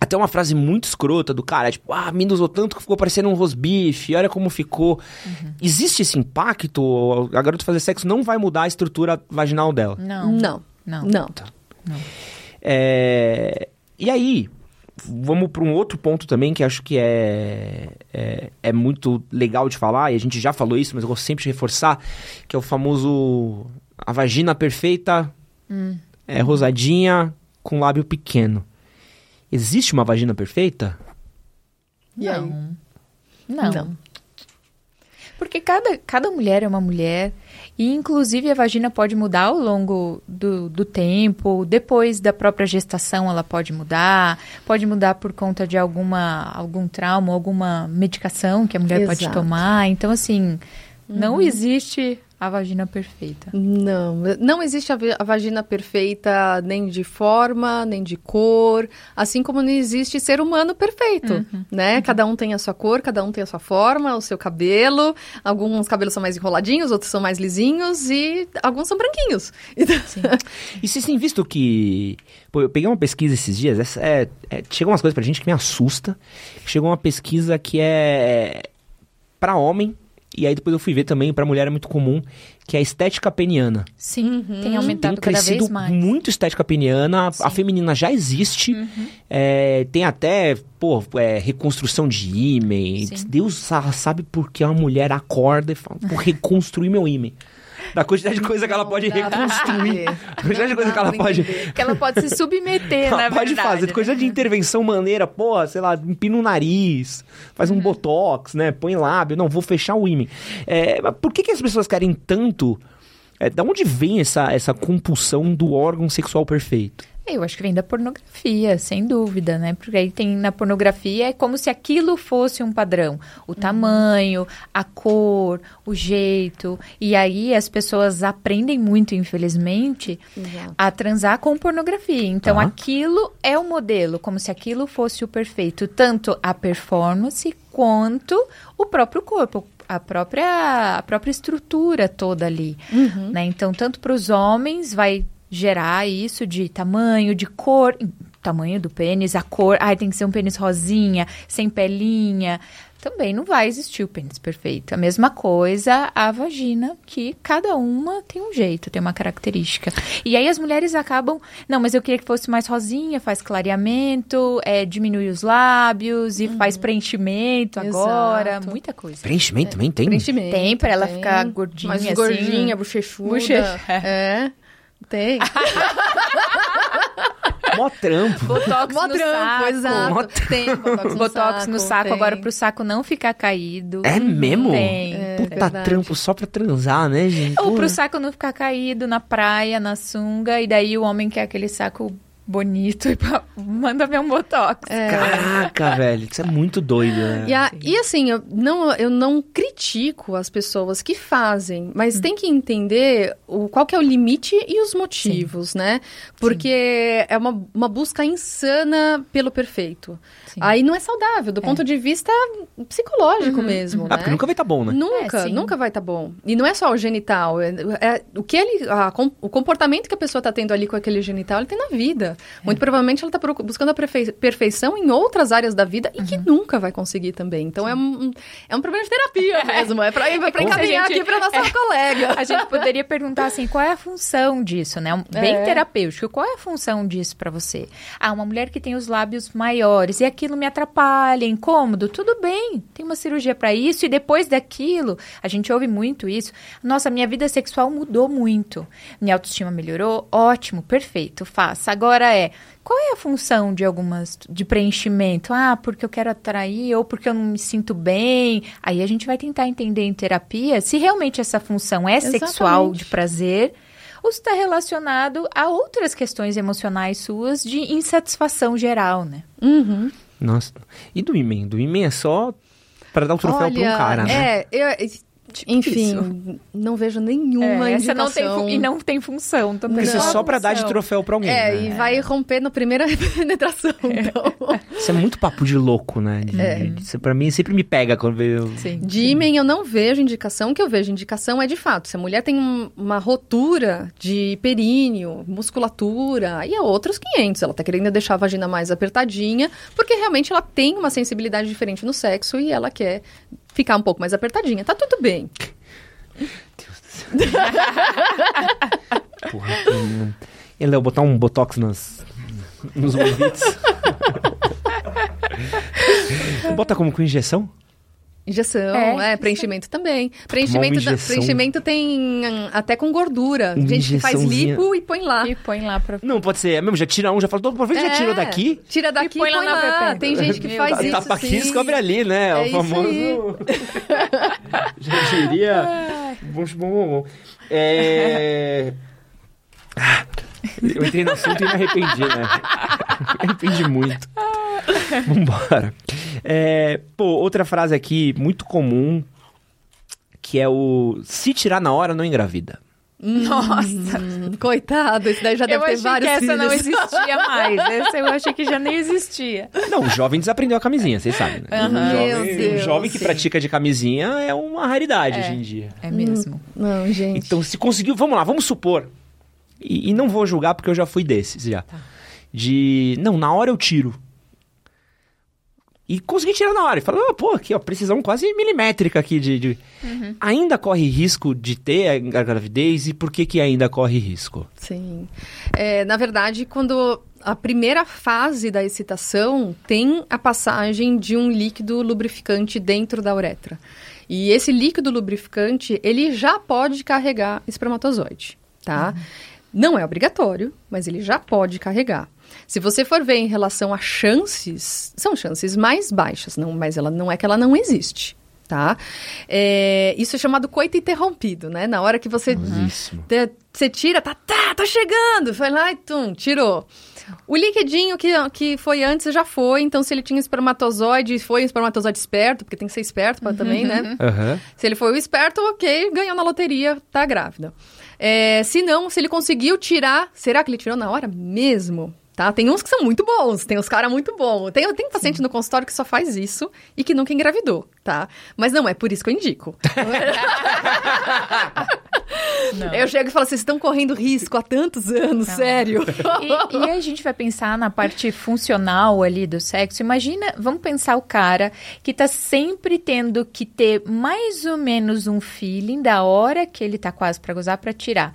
Até uma frase muito escrota do cara, tipo, ah, me usou tanto que ficou parecendo um rosbife, olha como ficou. Existe esse impacto? A garota fazer sexo não vai mudar a estrutura vaginal dela.
Não.
Não.
Não.
Não.
É, E aí, vamos para um outro ponto também que acho que é, é, é muito legal de falar, e a gente já falou isso, mas eu gosto sempre de reforçar, que é o famoso a vagina perfeita é rosadinha com lábio pequeno. Existe uma vagina perfeita?
Aí?
Não.
Não.
Porque cada, cada mulher é uma mulher. E, inclusive, a vagina pode mudar ao longo do, do tempo. Depois da própria gestação, ela pode mudar. Pode mudar por conta de alguma, algum trauma, alguma medicação que a mulher pode
Exato.
tomar. Então, assim, não existe a vagina perfeita.
Não, não existe a, vagina perfeita nem de forma, nem de cor, assim como não existe ser humano perfeito, né? Cada um tem a sua cor, cada um tem a sua forma, o seu cabelo, alguns cabelos são mais enroladinhos, outros são mais lisinhos e alguns são branquinhos. Então,
E vocês têm visto que. Pô, eu peguei uma pesquisa esses dias, essa é, é, chegam umas coisas pra gente que me assusta. Chegou uma pesquisa que é pra homem, e aí depois eu fui ver também, pra mulher é muito comum, que é a estética peniana.
Sim, tem
Tem
aumentado cada
crescido
vez mais.
muito estética peniana, a feminina já existe, é, tem até, pô, é, reconstrução de.
Sim.
Deus sa- sabe por que uma mulher acorda e fala, vou reconstruir meu ímã. Da quantidade de coisa que ela pode reconstruir.
entender.
A quantidade de coisa que ela pode.
entender.
Que ela pode se submeter, na
Ela pode
verdade.
fazer coisa de intervenção maneira, porra, sei lá, empina o nariz, faz
Uhum.
um botox, né? Põe lábio, não, vou fechar o ímã. É, mas por que, que as pessoas querem tanto? É, da onde vem essa, essa compulsão do órgão sexual perfeito?
Eu acho que vem da pornografia, sem dúvida, né? Porque aí tem na pornografia é como se aquilo fosse um padrão. O tamanho, a cor, o jeito. E aí as pessoas aprendem muito, infelizmente,
Exato.
a transar com pornografia. Então
Tá.
aquilo é o modelo, como se aquilo fosse o perfeito. Tanto a performance quanto o próprio corpo. A própria, a própria estrutura toda ali.
Uhum.
né? Então, tanto para os homens vai gerar isso de tamanho, de cor, tamanho do pênis, a cor, ai, tem que ser um pênis rosinha, sem pelinha. Também não vai existir o pênis perfeito. A mesma coisa a vagina, que cada uma tem um jeito, tem uma característica. E aí as mulheres acabam, não, mas eu queria que fosse mais rosinha, faz clareamento, é, diminui os lábios e faz preenchimento agora,
Exato.
muita coisa.
Preenchimento também tem?
Preenchimento.
Tem, pra ela
tem.
ficar gordinha,
Mais
assim.
gordinha, bochechuda.
Bochecha.
É. Tem.
Mó trampo.
Botox
Mó
no
trampo,
saco.
exato.
Mó
Tem botox no
Botox
saco.
no saco
tem.
agora pro saco não ficar caído.
É mesmo?
Tem.
É
Puta
verdade.
trampo só pra transar, né, gente?
Ou
Pô.
pro saco não ficar caído na praia, na sunga, e daí o homem quer aquele saco bonito e manda ver um botox.
Caraca, velho, isso é muito doido, né?
E, a- e assim, eu não, eu não critico as pessoas que fazem, mas tem que entender o, qual que é o limite e os motivos, né? Porque é uma, uma busca insana pelo perfeito.
Sim.
Aí não é saudável, do ponto de vista psicológico mesmo,
Ah,
né?
porque nunca vai estar bom, né?
Nunca,
É,
nunca vai estar bom. E não é só o genital. É, é o que ele, a com- o comportamento que a pessoa está tendo ali com aquele genital, ele tem na vida. Muito provavelmente ela está buscando a perfeição em outras áreas da vida e que nunca vai conseguir também. Então é um, é um problema de terapia mesmo. É pra, é pra
como se a
encaminhar
gente-
aqui pra nossa colega.
A gente poderia perguntar assim, qual é a função disso, né? Bem
É.
terapêutico. Qual é a função disso pra você? Ah, uma mulher que tem os lábios maiores e aquilo me atrapalha, é incômodo. Tudo bem, tem uma cirurgia pra isso e depois daquilo, a gente ouve muito isso. Nossa, minha vida sexual mudou muito. Minha autoestima melhorou, ótimo, perfeito, faça. Agora é, qual é a função de algumas de preenchimento? Ah, porque eu quero atrair ou porque eu não me sinto bem. Aí a gente vai tentar entender em terapia se realmente essa função é sexual
Exatamente.
de prazer ou se está relacionado a outras questões emocionais suas de insatisfação geral, né?
Uhum.
Nossa. E do imen? Do imen é só pra dar o troféu pra um cara, né?
É, eu, enfim, não vejo nenhuma
É, essa
indicação.
não tem e não tem função também.
Isso é só pra dar de troféu pra alguém.
É,
né?
e vai romper na primeira penetração. Então.
Isso é muito papo de louco, né? De-
É.
Isso pra mim sempre me pega quando vejo.
Sim.
De ímen eu não vejo indicação. O que eu vejo indicação é de fato. Se a mulher tem um- uma rotura de períneo, musculatura, aí é outros 500. Ela tá querendo deixar a vagina mais apertadinha, porque realmente ela tem uma sensibilidade diferente no sexo e ela quer ficar um pouco mais apertadinha. Tá tudo bem.
Porra, hum. E Léo, botar um botox nas, nos ouvidos. Bota como com injeção?
Injeção,
É,
é, preenchimento também. Preenchimento, da- preenchimento tem hum, até com gordura.
Uma
Gente que faz lipo e põe lá.
E põe lá pra...
Não, pode ser. É mesmo, já tira um, já fala, aproveita e já
É,
tirou daqui.
Tira daqui e
põe
põe,
lá na
lá. Tem gente que
Meu
faz isso.
Tapa aqui,
sim.
descobre ali, né?
É
o famoso. Já diria. Bom, bom, bom, bom. É. Ah, Eu entrei no assunto e me arrependi, né? Me arrependi muito. Vambora. É, pô, outra frase aqui muito comum, que é o se tirar na hora não engravida.
Nossa!
Hum, Coitado, esse daí já
Eu
deve ter
achei
vários
que essa
filhos.
não existia mais. Essa eu achei que já nem existia.
Não, o jovem desaprendeu a camisinha, vocês sabem, né? O
Meu
jovem,
Deus,
jovem que pratica de camisinha é uma raridade
É.
hoje em dia.
É mesmo.
Não, gente.
Então, se conseguiu, vamos lá, vamos supor. E, e não vou julgar porque eu já fui desses já.
Tá.
De, não, na hora eu tiro. E consegui tirar na hora. E falei, ah, pô, aqui, ó, precisão quase milimétrica aqui de. de-
Uhum.
Ainda corre risco de ter a gravidez e por que que ainda corre risco?
Sim. É, na verdade, quando a primeira fase da excitação tem a passagem de um líquido lubrificante dentro da uretra. E esse líquido lubrificante, ele já pode carregar espermatozoide, tá? Não é obrigatório, mas ele já pode carregar. Se você for ver em relação a chances, são chances mais baixas, não, mas ela não é que ela não existe, tá? É, isso é chamado coito interrompido, né? Na hora que você te- Você tira, tá, tá, tá chegando. Foi lá e tum, tirou. O liquidinho que, que foi antes já foi, então se ele tinha espermatozoide, foi um espermatozoide esperto, porque tem que ser esperto pra, também, né?
Aham.
Se ele foi o esperto, ok, ganhou na loteria, tá grávida. É, se não, se ele conseguiu tirar, será que ele tirou na hora mesmo? Tá? Tem uns que são muito bons, tem uns caras muito bons. Tem, tem paciente no consultório que só faz isso e que nunca engravidou, tá? Mas não é por isso que eu indico. Eu chego e falo assim, vocês estão correndo risco há tantos anos, sério.
E, e a gente vai pensar na parte funcional ali do sexo. Imagina, vamos pensar o cara que tá sempre tendo que ter mais ou menos um feeling da hora que ele tá quase pra gozar pra tirar.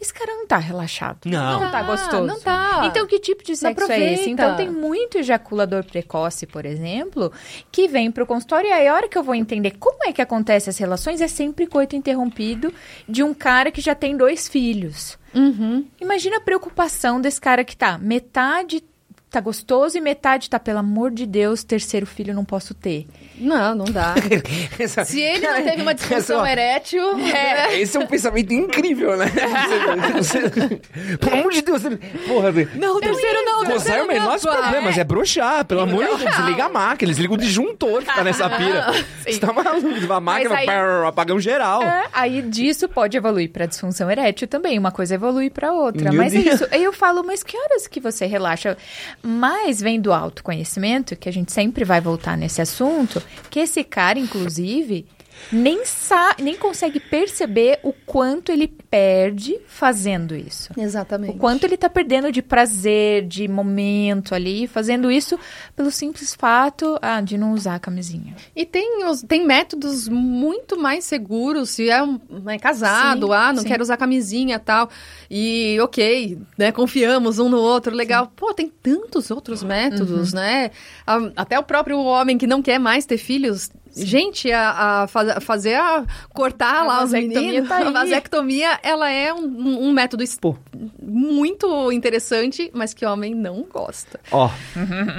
Esse cara não tá relaxado.
Não.
Não tá gostoso.
Não tá.
Então, que tipo de sexo é
aproveita.
esse? Então, tem muito ejaculador precoce, por exemplo, que vem pro consultório e aí a hora que eu vou entender como é que acontece as relações é sempre coito interrompido de um cara que já tem dois filhos.
Uhum.
Imagina a preocupação desse cara que tá metade tá gostoso e metade tá, pelo amor de Deus, terceiro filho não posso ter.
Não, não dá.
Essa-
Se ele não teve uma disfunção
essa-
erétil,
É, esse é um pensamento incrível, né? Pelo amor de Deus. Porra,
Não, o terceiro não, o
Gozar é o menor dos problemas, é broxar, pelo amor de Deus. Desliga a máquina, desliga o disjuntor que tá nessa pira. Você tá maluco, a máquina,
aí-
pá, apagão geral.
É, aí disso pode evoluir pra disfunção erétil também. Uma coisa evolui pra outra.
Meu
mas é
Deus.
isso. Aí eu falo, mas que horas que você relaxa? Mas vem do autoconhecimento, que a gente sempre vai voltar nesse assunto, que esse cara, inclusive, nem, sa nem consegue perceber o quanto ele perde fazendo isso.
Exatamente.
O quanto ele tá perdendo de prazer, de momento ali, fazendo isso pelo simples fato ah, de não usar a camisinha.
E tem, os, tem métodos muito mais seguros, se é, um, é casado,
Sim,
ah, não
sim.
quero usar camisinha e tal. E ok, né, confiamos um no outro, legal. Pô, tem tantos outros métodos, né? Ah, Até o próprio homem que não quer mais ter filhos. Gente, a, a fa- fazer a cortar
A
lá os
vasectomia
meninos,
tá
a vasectomia, ela é um, um método
Pô.
muito interessante, mas que homem não gosta.
Ó,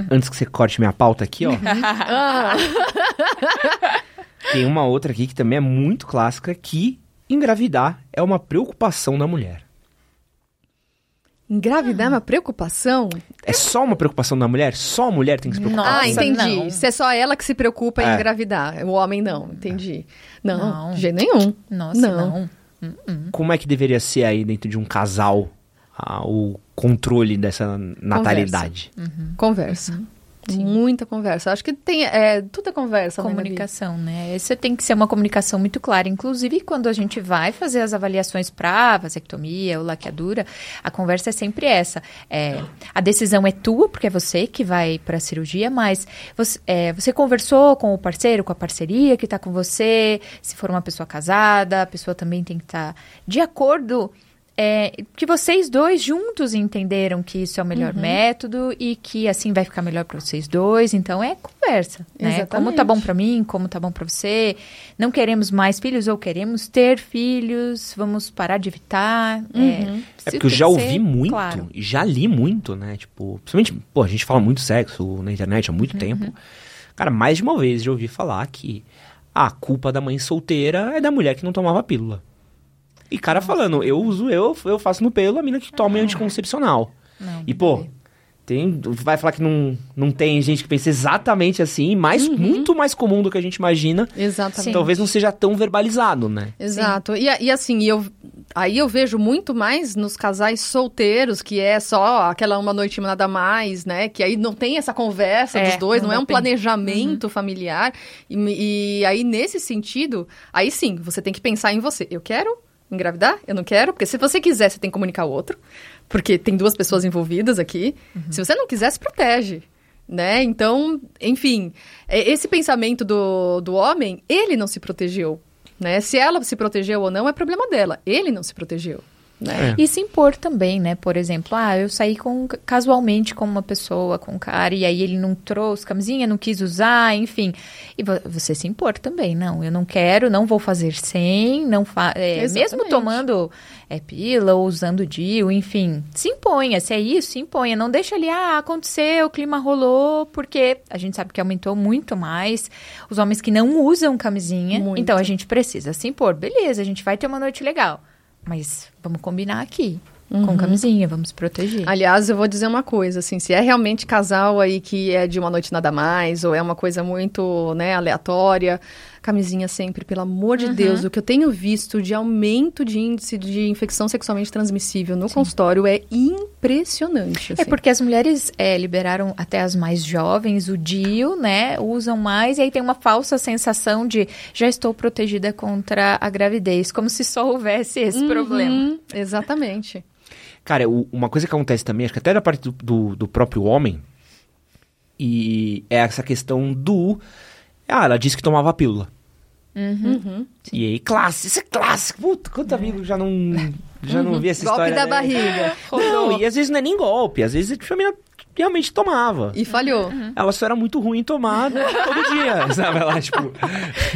antes que você corte minha pauta aqui, ó,
Ah,
tem uma outra aqui que também é muito clássica, que engravidar é uma preocupação da mulher.
Engravidar é uma preocupação?
É só uma preocupação da mulher? Só a mulher tem que se preocupar?
Nossa,
ah, entendi.
não.
Se é só ela que se preocupa em
É.
engravidar. O homem não, entendi. Não,
Não.
de jeito nenhum.
Nossa,
Não.
não.
Como é que deveria ser aí dentro de um casal ah, o controle dessa natalidade?
Conversa. Muita conversa. Acho que tem. É, tudo é conversa?
Comunicação, né? Isso tem que ser uma comunicação muito clara. Inclusive, quando a gente vai fazer as avaliações para vasectomia ou laqueadura, a conversa é sempre essa. É, a decisão é tua, porque é você que vai para a cirurgia, mas você, é, você conversou com o parceiro, com a parceria que está com você. Se for uma pessoa casada, a pessoa também tem que estar de acordo. É, que vocês dois juntos entenderam que isso é o melhor
Uhum.
método e que assim vai ficar melhor para vocês dois. Então é conversa, né? Como tá
Exatamente.
bom para mim, como tá bom para você. Não queremos mais filhos ou queremos ter filhos. Vamos parar de evitar.
Uhum.
É,
É porque eu já ouvi
ser
muito,
claro.
e já li muito, né? Tipo, principalmente, pô, a gente fala muito sexo na internet há
Uhum.
muito tempo. Cara, mais de uma vez já ouvi falar que a culpa da mãe solteira é da mulher que não tomava pílula. E cara falando, eu uso, eu, eu faço no pelo a mina que toma anticoncepcional.
Não,
E, pô, tem, vai falar que não, não tem gente que pensa exatamente assim, mas muito mais comum do que a gente imagina.
Exatamente.
Talvez não seja tão verbalizado, né?
Exato. E, e assim, eu, aí eu vejo muito mais nos casais solteiros, que é só aquela uma noite nada mais, né? Que aí não tem essa conversa
É,
dos dois,
não
não, é um planejamento familiar. E, e aí, nesse sentido, aí sim, você tem que pensar em você. Eu quero engravidar? Eu não quero? Porque se você quiser, você tem que comunicar o outro. Porque tem duas pessoas envolvidas aqui. Se você não quiser, se protege. Né? Então, enfim, é- esse pensamento do, do homem, ele não se protegeu. Né? Se ela se protegeu ou não, é problema dela. Ele não se protegeu. Né?
É.
E se impor também, né? Por exemplo, ah, eu saí com, casualmente com uma pessoa, com um cara, e aí ele não trouxe camisinha, não quis usar, enfim. E vo- você se impor também, não, eu não quero, não vou fazer sem, não fa é, mesmo tomando é, pila ou usando DIU, enfim. Se imponha, se é isso, se imponha. Não deixa ali, ah, aconteceu, o clima rolou, porque a gente sabe que aumentou muito mais os homens que não usam camisinha.
Muito.
Então a gente precisa se impor. Beleza, a gente vai ter uma noite legal. Mas vamos combinar aqui. Com camisinha, vamos proteger.
Aliás, eu vou dizer uma coisa, assim, se é realmente casal aí que é de uma noite nada mais, ou é uma coisa muito, né, aleatória, camisinha sempre, pelo amor de Deus. O que eu tenho visto de aumento de índice de infecção sexualmente transmissível no consultório é impressionante.
É
assim.
porque as mulheres é, liberaram até as mais jovens o DIU, né? Usam mais e aí tem uma falsa sensação de já estou protegida contra a gravidez, como se só houvesse esse problema.
Uhum, exatamente.
Cara, o- uma coisa que acontece também, acho que até da parte do, do, do próprio homem, e é essa questão do. Ah, ela disse que tomava pílula.
Uhum.
E aí, clássico, isso é clássico. Puta, quanto amigo já não. Já não vi essa
Golpe
história.
da
né?
barriga.
Não, e às vezes não é nem golpe, às vezes a menina realmente tomava.
E falhou.
Ela só era muito ruim em tomar todo dia, sabe? Ela, tipo.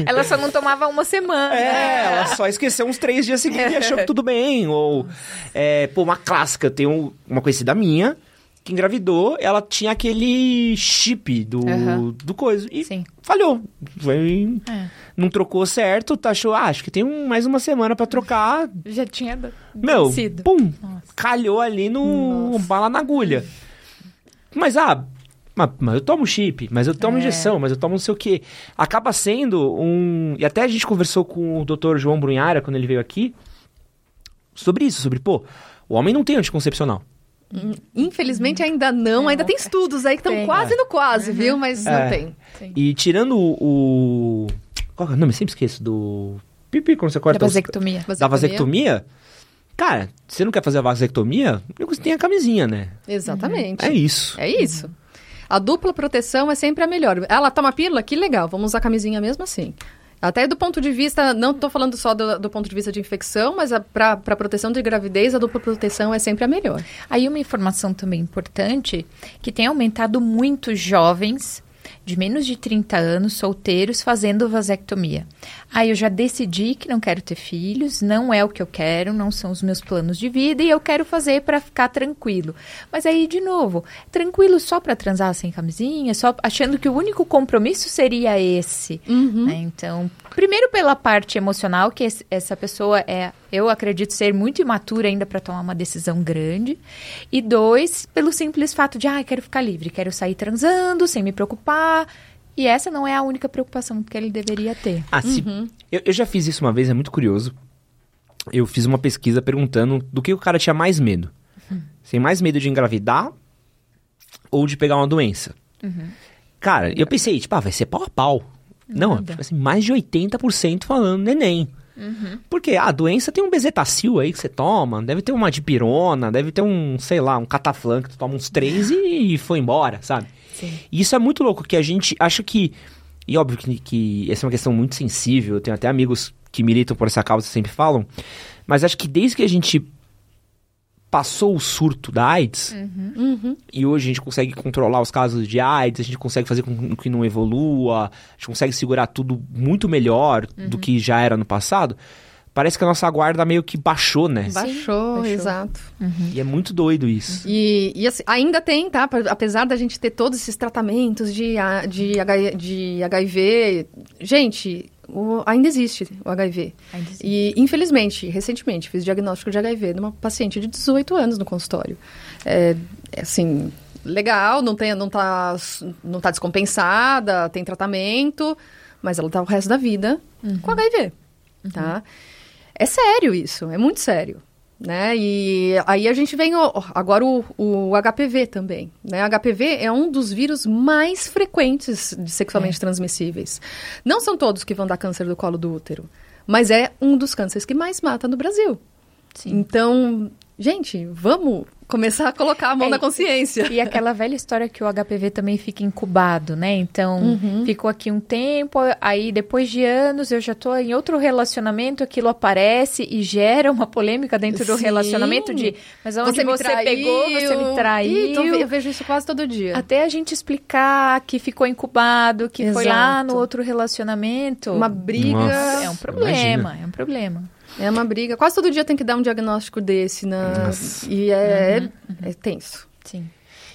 Ela só não tomava uma semana.
É, ela só esqueceu uns três dias seguidos e achou que tudo bem. Ou, é, pô, uma clássica. Tem um- uma conhecida minha que engravidou, ela tinha aquele chip do,
Aham.
do coisa. E
Sim.
falhou. Foi,
É.
Não trocou certo, tá, achou, ah, acho que tem um- mais uma semana pra trocar.
Já tinha
Meu,
vencido.
pum,
Nossa.
calhou ali no
Nossa.
bala na agulha. Mas, ah, mas, mas eu tomo chip, mas eu tomo
É.
injeção, mas eu tomo não sei o quê. Acaba sendo um... E até a gente conversou com o Dr. João Brunhara, quando ele veio aqui, sobre isso, sobre, pô, o homem não tem anticoncepcional.
Infelizmente ainda não,
Não.
ainda tem estudos aí que estão quase no quase, viu? Mas
É.
não tem.
Sim.
E tirando o, Qual é o nome? Eu sempre esqueço. Do. Pipi, quando você
Da
corta os-
vasectomia.
Da vasectomia? Cara, você não quer fazer a vasectomia? Você tem a camisinha, né?
Exatamente.
É isso.
É isso. A dupla proteção é sempre a melhor. Ela toma pílula? Que legal, vamos usar camisinha mesmo assim. Até do ponto de vista, não estou falando só do, do ponto de vista de infecção, mas para proteção de gravidez, a dupla proteção é sempre a melhor.
Aí uma informação também importante, que tem aumentado muito jovens de menos de 30 anos, solteiros, fazendo vasectomia. Aí eu já decidi que não quero ter filhos, não é o que eu quero, não são os meus planos de vida e eu quero fazer para ficar tranquilo. Mas aí, de novo, tranquilo só para transar sem camisinha, só achando que o único compromisso seria esse. né? Então, primeiro pela parte emocional, que essa pessoa é, eu acredito ser muito imatura ainda para tomar uma decisão grande. E dois, pelo simples fato de, ah, quero ficar livre, quero sair transando sem me preocupar. E essa não é a única preocupação que ele deveria ter.
Ah, se... eu, eu já fiz isso uma vez, é muito curioso. Eu fiz uma pesquisa perguntando do que o cara tinha mais medo. Você tem mais medo de engravidar ou de pegar uma doença? Cara, eu pensei, tipo, ah, vai ser pau a pau. Não,
Nada.
tipo assim, mais de 80% falando neném. Porque a doença tem um bezetacil aí que você toma, deve ter uma dipirona, deve ter um, sei lá, um cataflã que tu toma uns três e foi embora, sabe?
Sim.
E isso é muito louco, que a gente acha que. E óbvio que, que essa é uma questão muito sensível, eu tenho até amigos que militam por essa causa sempre falam, mas acho que desde que a gente passou o surto da AIDS, e hoje a gente consegue controlar os casos de AIDS, a gente consegue fazer com que não evolua, a gente consegue segurar tudo muito melhor do que já era no passado, parece que a nossa guarda meio que baixou, né?
Baixou,
baixou.
exato.
E é muito doido isso.
E, e assim, ainda tem, tá? Apesar da gente ter todos esses tratamentos de, A- de, de HIV, gente, o- ainda existe o HIV.
Ainda existe.
E, infelizmente, recentemente, fiz diagnóstico de HIV numa paciente de 18 anos no consultório. É, é, assim, legal, não, tem, não, tá, não tá descompensada, tem tratamento, mas ela tá o resto da vida com HIV, tá? É sério isso, é muito sério. Né? E aí a gente vem o- agora o, o HPV também. Né? HPV é um dos vírus mais frequentes de sexualmente transmissíveis. Não são todos que vão dar câncer do colo do útero, mas é um dos cânceres que mais mata no Brasil.
Sim.
Então, gente, vamos começar a colocar a mão
É,
na consciência.
E aquela velha história que o HPV também fica incubado, né? Então, ficou aqui um tempo, aí depois de anos eu já tô em outro relacionamento, aquilo aparece e gera uma polêmica dentro do
Sim.
relacionamento de, mas onde você, pegou, você me traiu.
Tô- eu vejo isso quase todo dia.
Até a gente explicar que ficou incubado, que foi lá
Exato.
no outro relacionamento.
Uma briga.
Nossa.
É um problema, é um problema.
É uma briga. Quase todo dia tem que dar um diagnóstico desse. Na...
Nossa.
E é, é tenso.
Sim.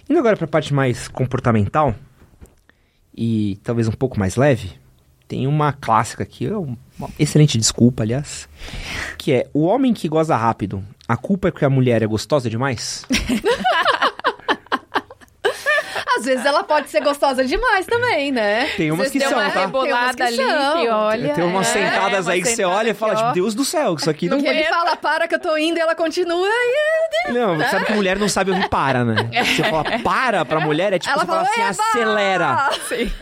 Indo agora para a parte mais comportamental e talvez um pouco mais leve, tem uma clássica aqui, é um- uma excelente desculpa, aliás, que é o homem que goza rápido. A culpa é que a mulher é gostosa demais?
Às vezes ela pode ser gostosa demais também, né?
Tem umas que são,
tem uma
tá?
rebolada ali
Tem umas que são.
que olha.
tem umas
é,
sentadas
uma
aí que você olha e fala, tipo,
ó.
Deus do céu, isso aqui não...
Que ele fala, para que eu tô indo, e ela continua. E...
Não, sabe que mulher não sabe ouvir para, né? Você fala para pra mulher, é tipo,
Ela
você fala assim, acelera.
Sim.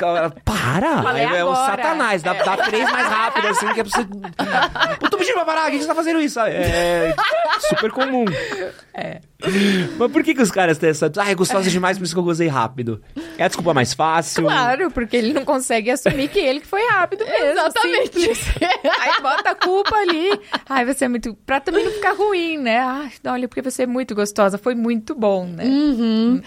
Ela, Para!
Falei
Aí é o satanás, dá, dá três mais rápido, assim, que é pra você... Pô, tô pedindo pra parar, o que você tá fazendo isso? É super comum.
É.
Mas por que que os caras têm essa... Ah, é gostosa demais, por isso que eu gozei rápido. É a desculpa mais fácil.
Claro, porque ele não consegue assumir que ele que foi rápido mesmo.
Exatamente.
Aí bota a culpa ali. Ai, você é muito. Pra também não ficar ruim, né? Ai, olha, porque você é muito gostosa. Foi muito bom, né?
Uhum.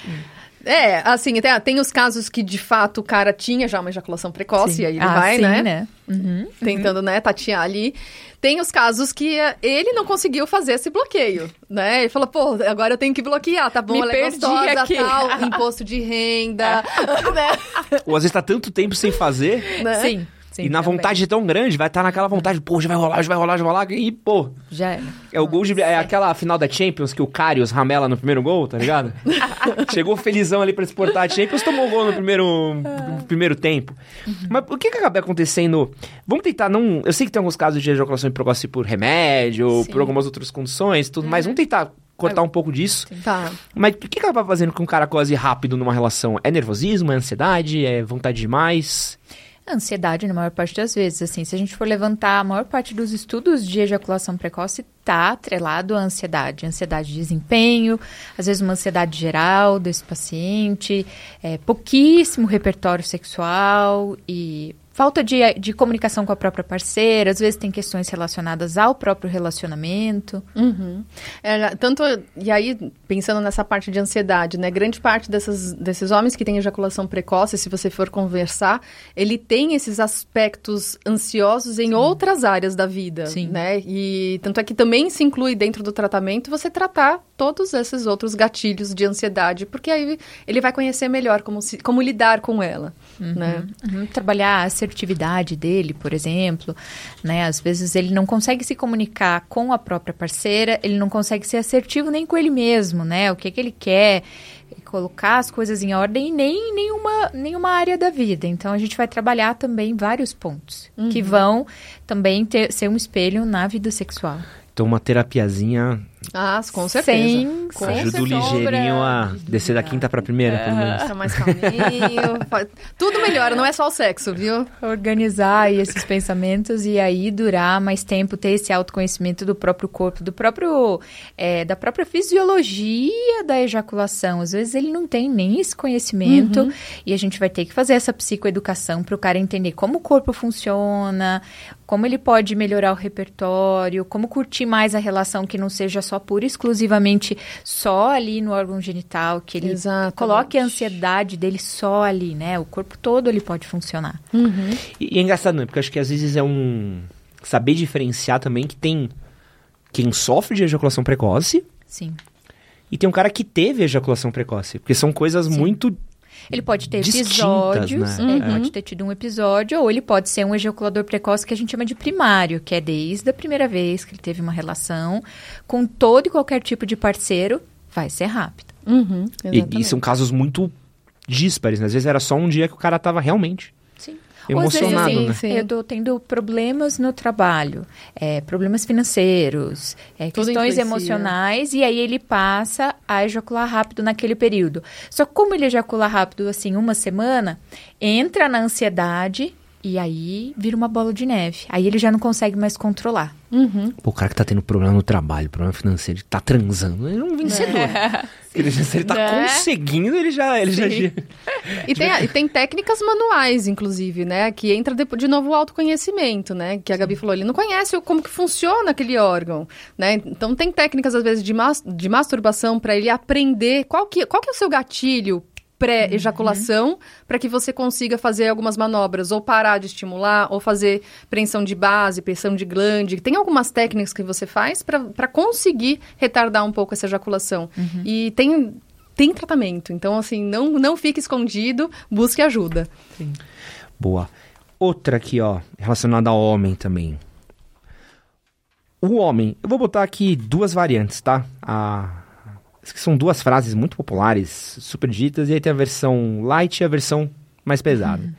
É, assim, tem, tem os casos que de fato o cara tinha já uma ejaculação precoce,
Sim.
e aí ele
ah,
vai,
sim,
né?
Uhum.
Tentando, né, tatear ali. Tem os casos que eh, ele não conseguiu fazer esse bloqueio, né? Ele falou, pô, agora eu tenho que bloquear, tá bom,
Me
ela é
perdi
gostosa,
aqui.
tal, imposto de renda, né?
Ou às vezes tá tanto tempo sem fazer...
né?
Sim. Sim,
e na
também.
vontade é tão grande, vai estar naquela vontade, pô, já vai rolar, já vai rolar, já vai rolar, e pô,
Já era.
É o gol de. É aquela final da Champions que o Karius ramela no primeiro gol, tá ligado? Chegou felizão ali pra exportar a Champions, tomou gol no primeiro, no primeiro tempo. Mas o que que acaba acontecendo? Vamos tentar não. Eu sei que tem alguns casos de ejaculação precoce por remédio, ou por algumas outras condições, tudo, mas vamos tentar cortar um pouco disso.
Tá.
Mas o que acaba fazendo com um cara gose rápido numa relação? É nervosismo, é ansiedade, é vontade demais?
Ansiedade, na maior parte das vezes. Assim, se a gente for levantar, a maior parte dos estudos de ejaculação precoce está atrelado à ansiedade. Ansiedade de desempenho, às vezes uma ansiedade geral desse paciente, é, pouquíssimo repertório sexual e falta de, de comunicação com a própria parceira, às vezes tem questões relacionadas ao próprio relacionamento.
Uhum. É, tanto, e aí, pensando nessa parte de ansiedade, né? Grande parte dessas, desses homens que têm ejaculação precoce, se você for conversar, ele tem esses aspectos ansiosos em Sim. outras áreas da vida, Sim. né? E tanto é que também se inclui dentro do tratamento você tratar todos esses outros gatilhos de ansiedade, porque aí ele vai conhecer melhor como, se, como lidar com ela, uhum. né?
Uhum. Trabalhar assertividade dele, por exemplo, né? Às vezes ele não consegue se comunicar com a própria parceira, ele não consegue ser assertivo nem com ele mesmo, né? O que, que ele quer, colocar as coisas em ordem e nem em nenhuma, nenhuma área da vida. Então a gente vai trabalhar também vários pontos uhum. que vão também ter, ser um espelho na vida sexual.
Então uma terapiazinha
ah, com certeza. Sem,
com Ajuda o ligeirinho a descer da quinta pra primeira, é, pelo menos.
Fica mais calminho. Tudo melhora, não é só o sexo, viu?
Organizar esses pensamentos e aí durar mais tempo, ter esse autoconhecimento do próprio corpo, do próprio, é, da própria fisiologia da ejaculação. Às vezes ele não tem nem esse conhecimento uhum. e a gente vai ter que fazer essa psicoeducação para o cara entender como o corpo funciona, como ele pode melhorar o repertório, como curtir mais a relação que não seja só pura exclusivamente só ali no órgão genital, que ele Exatamente. coloque a ansiedade dele só ali, né? O corpo todo ele pode funcionar.
Uhum. E, e é engraçado, né? Porque acho que às vezes é um saber diferenciar também que tem quem sofre de ejaculação precoce.
Sim.
E tem um cara que teve ejaculação precoce, porque são coisas Sim. muito
ele pode ter episódios, né? uhum. pode ter tido um episódio, ou ele pode ser um ejaculador precoce que a gente chama de primário, que é desde a primeira vez que ele teve uma relação com todo e qualquer tipo de parceiro, vai ser rápido.
Uhum,
e, e, são casos muito díspares, né? Às vezes era só um dia que o cara tava realmente emocionado, vezes, né?
Sim. Eu tô tendo problemas no trabalho, é, problemas financeiros, é, questões emocionais, e aí ele passa a ejacular rápido naquele período. Só que como ele ejacula rápido, assim, uma semana, entra na ansiedade e aí vira uma bola de neve. Aí ele já não consegue mais controlar.
Uhum.
Pô, o cara que tá tendo problema no trabalho, problema financeiro, ele tá transando, ele é um vencedor. É. Ele, se ele tá né? conseguindo, ele já. Ele já...
E, tem, e tem técnicas manuais, inclusive, né? Que entra de, de novo o autoconhecimento, né? Que a Gabi falou, ele não conhece como que funciona aquele órgão, né? Então tem técnicas, às vezes, de, mas, de masturbação para ele aprender qual que, qual que é o seu gatilho pré-ejaculação uhum. para que você consiga fazer algumas manobras, ou parar de estimular, ou fazer pressão de base, pressão de glande. Tem algumas técnicas que você faz para conseguir retardar um pouco essa ejaculação. Uhum. E tem, tem tratamento. Então, assim, não, não fique escondido, busque ajuda.
Sim. Boa. Outra aqui, ó, relacionada ao homem também. O homem, eu vou botar aqui duas variantes, tá? A são duas frases muito populares, super ditas, e aí tem a versão light e a versão mais pesada. Uhum.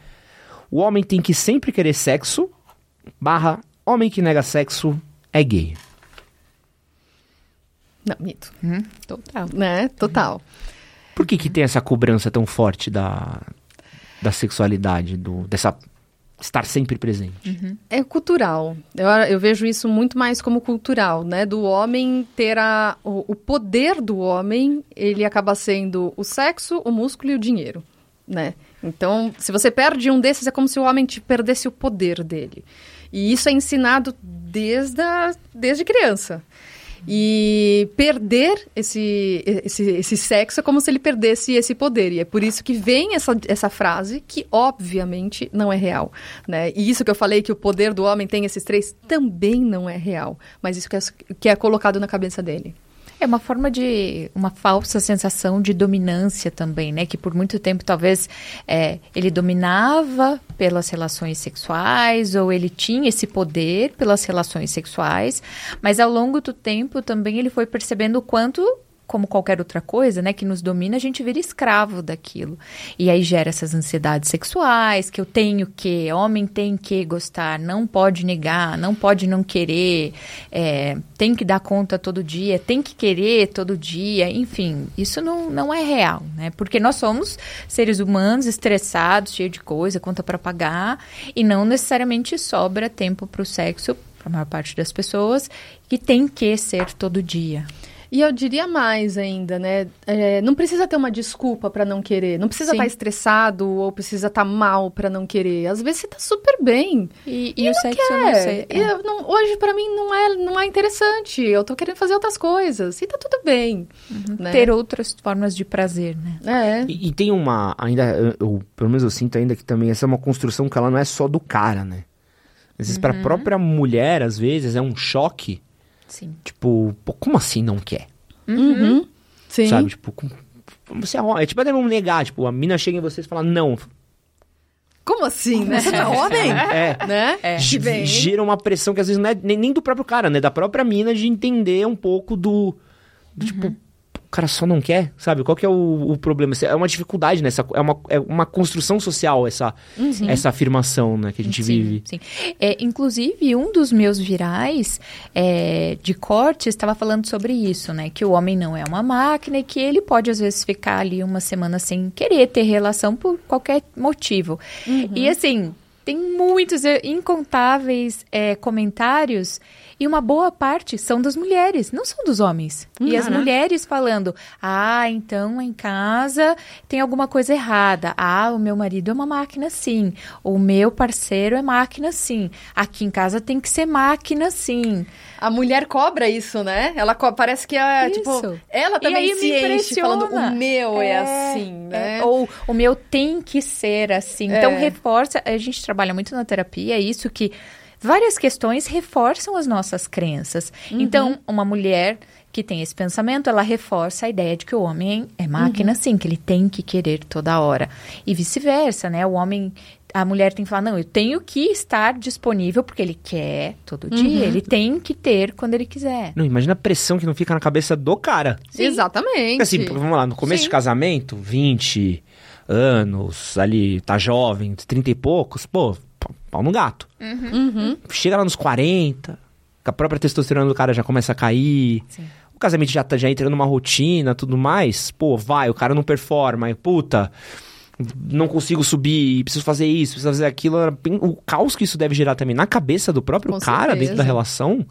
O homem tem que sempre querer sexo, barra, homem que nega sexo é gay.
Não, mito. Uhum. Total. Né? Total.
Por que que tem essa cobrança tão forte da, da sexualidade, do, dessa estar sempre presente.
Uhum. É cultural. Eu, eu, vejo isso muito mais como cultural, né? Do homem ter a, o, o, poder do homem, ele acaba sendo o sexo, o músculo e o dinheiro, né? Então, se você perde um desses, é como se o homem te perdesse o poder dele. E isso é ensinado desde, a, desde criança. E perder esse, esse, esse sexo é como se ele perdesse esse poder. E é por isso que vem essa, essa frase, que obviamente não é real. Né? E isso que eu falei, que o poder do homem tem esses três, também não é real. Mas isso que é, que é colocado na cabeça dele.
É uma forma de. uma falsa sensação de dominância também, né? Que por muito tempo talvez é, ele dominava pelas relações sexuais, ou ele tinha esse poder pelas relações sexuais, mas ao longo do tempo também ele foi percebendo o quanto como qualquer outra coisa, né, que nos domina, a gente vira escravo daquilo. E aí gera essas ansiedades sexuais, que eu tenho que, homem tem que gostar, não pode negar, não pode não querer, é, tem que dar conta todo dia, tem que querer todo dia, enfim, isso não, não é real, né? Porque nós somos seres humanos estressados, cheios de coisa, conta para pagar, e não necessariamente sobra tempo para o sexo para a maior parte das pessoas, que tem que ser todo dia.
E eu diria mais ainda, né? É, não precisa ter uma desculpa para não querer. Não precisa estar tá estressado ou precisa estar tá mal para não querer. Às vezes você tá super bem.
E, e, e o sexo quer. não sei.
É. Não, hoje para mim não é, não é interessante. Eu tô querendo fazer outras coisas. E tá tudo bem.
Uhum. Né? Ter outras formas de prazer, né?
É.
E, e tem uma. Ainda, eu, pelo menos eu sinto ainda que também essa é uma construção que ela não é só do cara, né? Às vezes, uhum. para a própria mulher, às vezes, é um choque
Sim.
Tipo, pô, como assim não quer?
Uhum. Sim.
Sabe, tipo, você é, é tipo até vamos negar, tipo, a mina chega em vocês e fala não.
Como assim, né? Você não é homem?
É.
Né?
É. Gira uma pressão que às vezes não é nem, nem, do próprio cara, né? Da própria mina de entender um pouco do. do tipo, uhum. Tipo, cara só não quer, sabe? Qual que é o, o problema? É uma dificuldade, né? Essa, é, uma, é uma construção social essa, uhum. essa afirmação né, que a gente
sim,
vive.
Sim. É, inclusive, um dos meus virais é, de corte estava falando sobre isso, né? Que o homem não é uma máquina e que ele pode, às vezes, ficar ali uma semana sem querer ter relação por qualquer motivo. Uhum. E, assim, tem muitos, é, incontáveis é, comentários e uma boa parte são das mulheres, não são dos homens. Hum, e as né? mulheres falando: ah, então em casa tem alguma coisa errada. Ah, o meu marido é uma máquina sim. O meu parceiro é máquina sim. Aqui em casa tem que ser máquina sim.
A mulher cobra isso, né? Ela parece que é, tipo, isso. tipo, ela também e aí se enche falando o meu é, é assim, né?
É, ou o meu tem que ser assim. Então é. reforça, a gente trabalha muito na terapia, é isso que várias questões reforçam as nossas crenças. Uhum. Então, uma mulher que tem esse pensamento, ela reforça a ideia de que o homem é máquina, uhum. sim, que ele tem que querer toda hora. E vice-versa, né? O homem a mulher tem que falar, não, eu tenho que estar disponível porque ele quer todo dia, uhum. ele tem que ter quando ele quiser.
Não, imagina a pressão que não fica na cabeça do cara.
Sim. Exatamente. Porque,
assim, vamos lá, no começo Sim. de casamento, 20 anos, ali, tá jovem, 30 e poucos, pô, pau no gato.
Uhum. Uhum.
Chega lá nos 40, a própria testosterona do cara já começa a cair. Sim. O casamento já tá já entrando numa rotina, tudo mais. Pô, vai, o cara não performa, puta não consigo subir, preciso fazer isso, preciso fazer aquilo. O caos que isso deve gerar também na cabeça do próprio Com cara certeza. dentro da relação.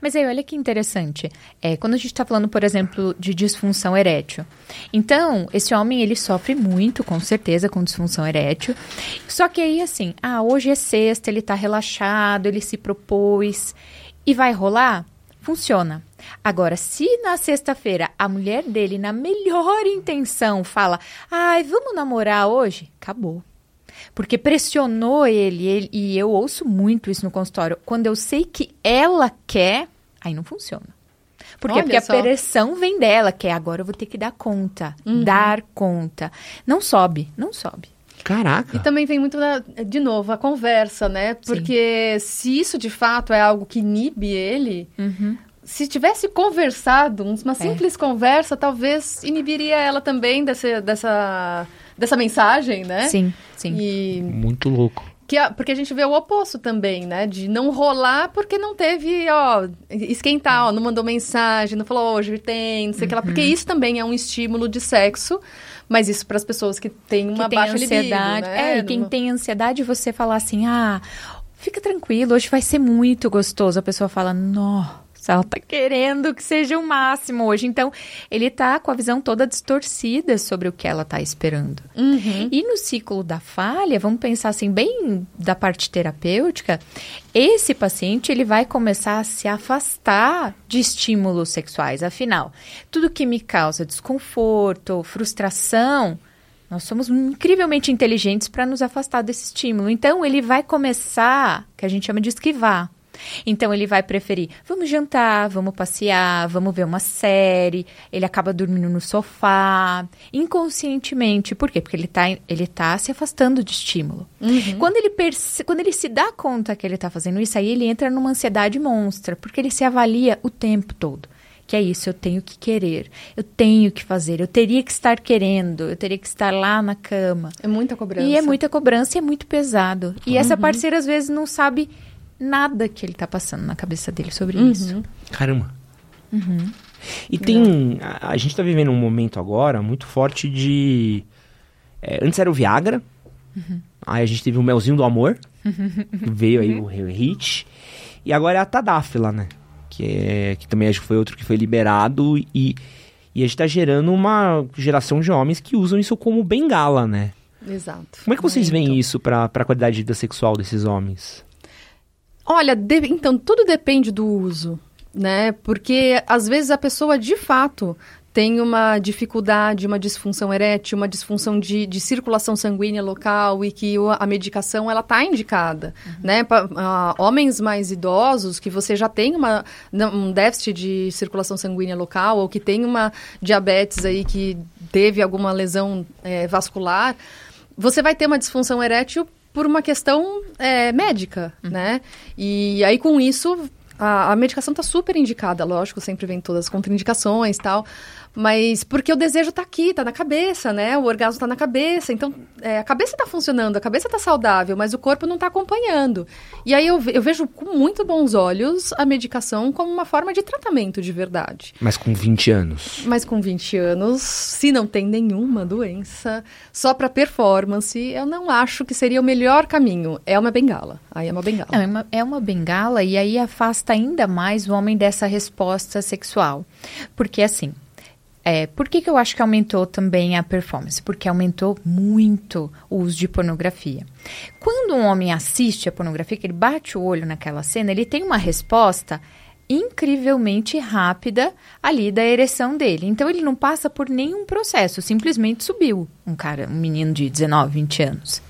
Mas aí, olha que interessante. É, quando a gente está falando, por exemplo, de disfunção erétil. Então, esse homem, ele sofre muito, com certeza, com disfunção erétil. Só que aí, assim, ah, hoje é sexta, ele está relaxado, ele se propôs. E vai rolar? Funciona. Agora, se na sexta-feira a mulher dele, na melhor intenção, fala: ai, vamos namorar hoje? Acabou. Porque pressionou ele, ele, e eu ouço muito isso no consultório. Quando eu sei que ela quer, aí não funciona. Por quê? Porque só. a pressão vem dela, que é agora eu vou ter que dar conta, uhum. dar conta. Não sobe, não sobe.
Caraca.
E também vem muito, da, de novo, a conversa, né? Porque Sim. se isso de fato é algo que inibe ele,
uhum
se tivesse conversado, uma é. simples é. conversa, talvez inibiria ela também dessa, dessa, dessa mensagem, né?
Sim, sim.
E... Muito louco.
Que, porque a gente vê o oposto também, né? De não rolar porque não teve, ó, esquentar, ó, não mandou mensagem, não falou hoje tem, não sei o uhum. que lá. Porque uhum. isso também é um estímulo de sexo, mas isso para as pessoas que têm uma que tem baixa ansiedade. Libido, né?
É, e quem tem ansiedade, você falar assim, ah, fica tranquilo, hoje vai ser muito gostoso. A pessoa fala, nossa ela tá querendo que seja o máximo hoje. Então, ele tá com a visão toda distorcida sobre o que ela tá esperando.
Uhum.
E no ciclo da falha, vamos pensar assim, bem da parte terapêutica, esse paciente ele vai começar a se afastar de estímulos sexuais. Afinal, tudo que me causa desconforto, frustração, nós somos incrivelmente inteligentes para nos afastar desse estímulo. Então, ele vai começar, que a gente chama de esquivar. Então ele vai preferir, vamos jantar, vamos passear, vamos ver uma série. Ele acaba dormindo no sofá, inconscientemente. Por quê? Porque ele está ele tá se afastando de estímulo.
Uhum.
Quando, ele perce... Quando ele se dá conta que ele está fazendo isso, aí ele entra numa ansiedade monstra, porque ele se avalia o tempo todo. Que é isso, eu tenho que querer, eu tenho que fazer, eu teria que estar querendo, eu teria que estar lá na cama.
É muita cobrança.
E é muita cobrança e é muito pesado. E essa parceira, às vezes, não sabe nada que ele tá passando na cabeça dele sobre isso.
Caramba. E tem. A, a gente tá vivendo um momento agora muito forte de. é, antes era o Viagra. Aí a gente teve o Melzinho do Amor. veio aí o hit. E agora é a Tadáfila, né? Que, é, que também acho que foi outro que foi liberado. E, e a gente tá gerando uma geração de homens que usam isso como bengala, né?
Exato.
Como é que vocês veem isso pra, pra qualidade de vida sexual desses homens?
Olha, de- então tudo depende do uso, né? Porque às vezes a pessoa de fato tem uma dificuldade, uma disfunção erétil, uma disfunção de, de circulação sanguínea local e que a medicação ela tá indicada, né? Pa- ah, homens mais idosos que você já tem uma, um déficit de circulação sanguínea local ou que tem uma diabetes aí que teve alguma lesão eh, vascular, você vai ter uma disfunção erétil por uma questão é, médica, né? E aí, com isso, a, a medicação está super indicada, lógico, sempre vem todas as contraindicações e tal, mas porque o desejo está aqui, está na cabeça, né? O orgasmo está na cabeça, então é, a cabeça está funcionando, a cabeça está saudável, mas o corpo não está acompanhando. E aí eu, eu vejo com muito bons olhos a medicação como uma forma de tratamento de verdade.
Mas com 20 anos.
Mas com 20 anos, se não tem nenhuma doença, só para performance, eu não acho que seria o melhor caminho. É uma bengala. Aí é uma bengala.
Não, é uma, é uma bengala e aí afasta ainda mais o homem dessa resposta sexual. Porque assim, é, por que, que eu acho que aumentou também a performance? Porque aumentou muito o uso de pornografia. Quando um homem assiste a pornografia, que ele bate o olho naquela cena, ele tem uma resposta incrivelmente rápida ali da ereção dele. Então ele não passa por nenhum processo, simplesmente subiu. Um cara, um menino de 19, 20 anos.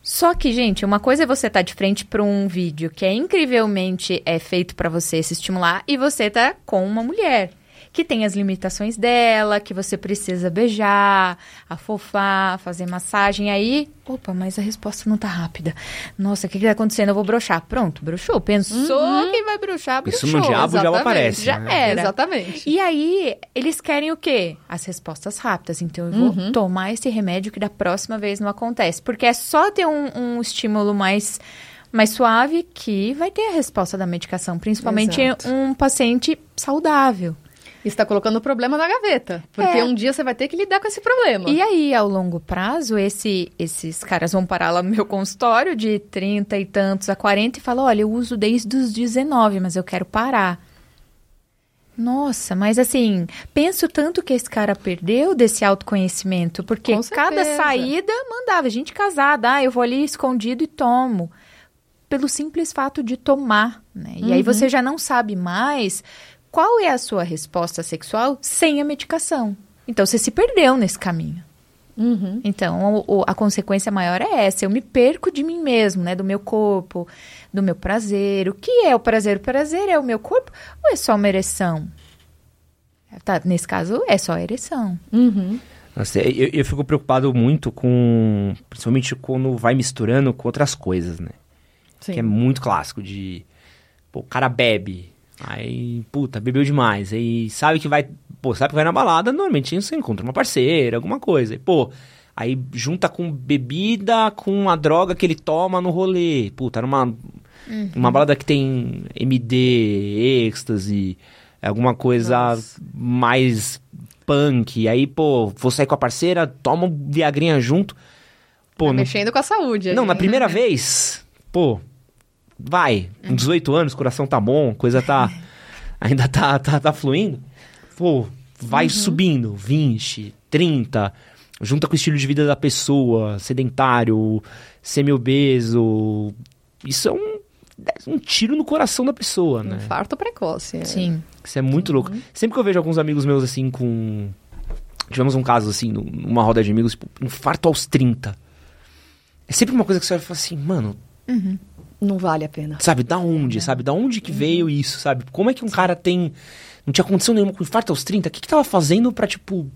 Só que, gente, uma coisa é você estar de frente para um vídeo que é incrivelmente é feito para você se estimular e você tá com uma mulher que tem as limitações dela, que você precisa beijar, afofar, fazer massagem. Aí, opa, mas a resposta não tá rápida. Nossa, o que, que tá acontecendo? Eu vou broxar. Pronto, broxou. Pensou que vai broxar, broxou.
Isso no diabo já aparece.
Já
né?
era.
Exatamente.
E aí, eles querem o quê? As respostas rápidas. Então, eu vou tomar esse remédio que da próxima vez não acontece. Porque é só ter um, um estímulo mais, mais suave que vai ter a resposta da medicação. Principalmente
Exato.
um paciente saudável.
Está colocando o problema na gaveta. Porque
É.
um dia você vai ter que lidar com esse problema.
E aí, ao longo prazo, esse, esses caras vão parar lá no meu consultório de 30 e tantos a 40 e falam: olha, eu uso desde os 19, mas eu quero parar. Nossa, mas assim, penso tanto que esse cara perdeu desse autoconhecimento, porque cada saída mandava gente casada, ah, eu vou ali escondido e tomo. Pelo simples fato de tomar, né? E aí você já não sabe mais qual é a sua resposta sexual sem a medicação. Então você se perdeu nesse caminho.
Uhum.
Então, o- o- a consequência maior é essa. Eu me perco de mim mesmo, né? Do meu corpo, do meu prazer. O que é o prazer? O prazer é o meu corpo ou é só uma ereção? Tá, nesse caso, é só a ereção.
Uhum.
Nossa, eu, eu fico preocupado muito com. Principalmente quando vai misturando com outras coisas, né?
Sim.
Que é muito clássico de. Pô, o cara bebe. Aí, puta, bebeu demais. Aí sabe que vai. Pô, sabe que vai na balada, normalmente você encontra uma parceira, alguma coisa. E, pô, aí junta com bebida com a droga que ele toma no rolê. Puta, numa. Uma balada que tem MD, êxtase, alguma coisa
Nossa.
mais punk. Aí, pô, vou sair com a parceira, toma um Viagrinha junto. Pô,
Tá
no
mexendo com a saúde.
não, na primeira vez, pô, vai, com 18 anos, coração tá bom, coisa tá. Ainda tá, tá, tá fluindo. Pô, vai subindo, 20, 30, junta com o estilo de vida da pessoa, sedentário, semi-obeso. Isso é um, é um tiro no coração da pessoa, né?
Infarto precoce. é.
Sim.
Isso é muito louco. Sempre que eu vejo alguns amigos meus assim com. Tivemos um caso assim, num- numa roda de amigos, tipo, infarto aos 30. É sempre uma coisa que você olha e fala assim, mano,
Não vale a pena.
sabe, da onde, sabe? Da onde que veio isso, sabe? Como é que um cara tem. Não tinha condição nenhuma com infarto aos 30? O que que tava fazendo pra, tipo.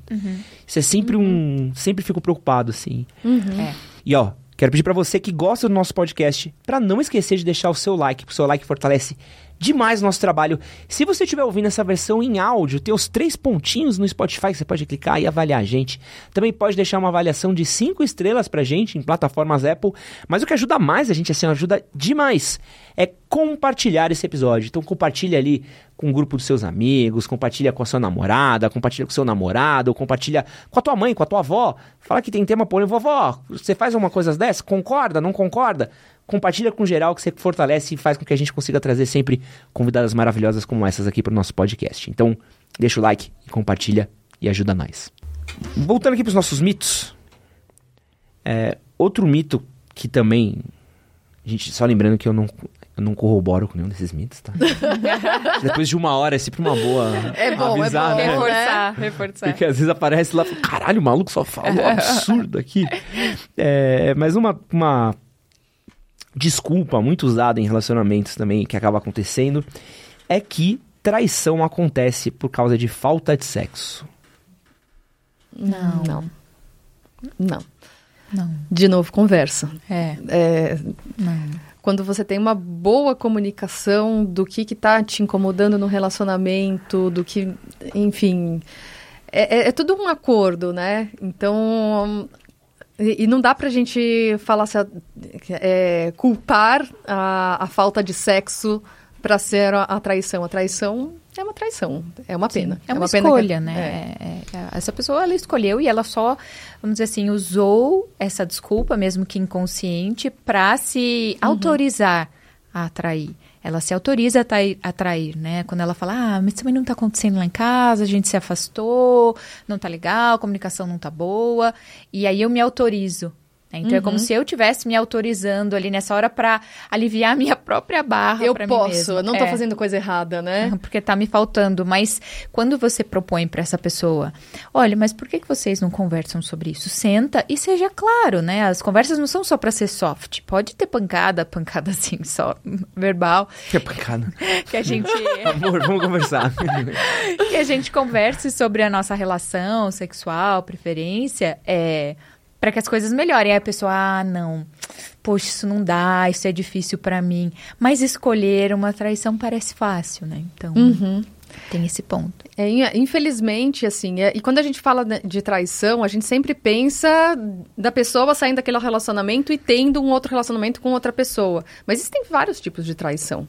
Isso é sempre um. Sempre fico preocupado, assim.
É.
E ó, quero pedir pra você que gosta do nosso podcast, pra não esquecer de deixar o seu like, porque o seu like fortalece demais o nosso trabalho. Se você estiver ouvindo essa versão em áudio, tem os três pontinhos no Spotify que você pode clicar e avaliar a gente. Também pode deixar uma avaliação de cinco estrelas pra gente em plataformas Apple. Mas o que ajuda mais a gente, assim, ajuda demais, é compartilhar esse episódio. Então compartilha ali com um grupo dos seus amigos, compartilha com a sua namorada, compartilha com o seu namorado, compartilha com a tua mãe, com a tua avó. Fala que tem tema polêmico. Vovó, você faz uma coisa dessa? Concorda? Não concorda? Compartilha com geral que você fortalece e faz com que a gente consiga trazer sempre convidadas maravilhosas como essas aqui para o nosso podcast. Então, deixa o like e compartilha e ajuda nós. Voltando aqui para os nossos mitos. É, outro mito que também. Gente, só lembrando que eu não, eu não corroboro com nenhum desses mitos, tá? Depois de uma hora é sempre uma boa
É bom,
avisar,
é bom.
né?
Reforçar, reforçar.
Porque às vezes aparece lá, caralho, o maluco só fala um absurdo aqui. É, mas uma, uma desculpa muito usada em relacionamentos também, que acaba acontecendo, é que traição acontece por causa de falta de sexo.
Não. Não. Não.
Não.
De novo, conversa.
É,
É,
não.
quando você tem uma boa comunicação do que que tá te incomodando no relacionamento, do que, enfim, é, é- é tudo um acordo, né? Então, e, e não dá pra gente falar se a- é, culpar a, a falta de sexo pra ser a, a traição. A traição é uma traição, é uma pena.
É uma,
pena que-
escolha,
é.
né? É, é, essa pessoa, ela escolheu e ela só, vamos dizer assim, usou essa desculpa, mesmo que inconsciente, para se
Uhum.
autorizar a atrair. Ela se autoriza a atrair, a atrair, né? Quando ela fala, ah, mas também não tá acontecendo lá em casa, a gente se afastou, não tá legal, a comunicação não tá boa, e aí eu me autorizo. Né? Então é
Uhum.
como se eu tivesse me autorizando ali nessa hora para aliviar a minha própria barra
Eu
pra mim
posso, eu não tô
É.
fazendo coisa errada, né?
Porque tá me faltando. Mas quando você propõe para essa pessoa, olha, mas por que, que vocês não conversam sobre isso? Senta e seja claro, né? As conversas não são só para ser soft. Pode ter pancada, pancada assim, só verbal,
Que pancada.
que a gente
Amor, vamos conversar.
que a gente converse sobre a nossa relação sexual, preferência, é para que as coisas melhorem. Aí a pessoa, ah, não. Poxa, isso não dá, isso é difícil para mim. Mas escolher uma traição parece fácil, né? Então,
Uhum.
tem esse ponto.
É, in- infelizmente, assim, é- e quando a gente fala de traição, a gente sempre pensa da pessoa saindo daquele relacionamento e tendo um outro relacionamento com outra pessoa. Mas existem vários tipos de traição,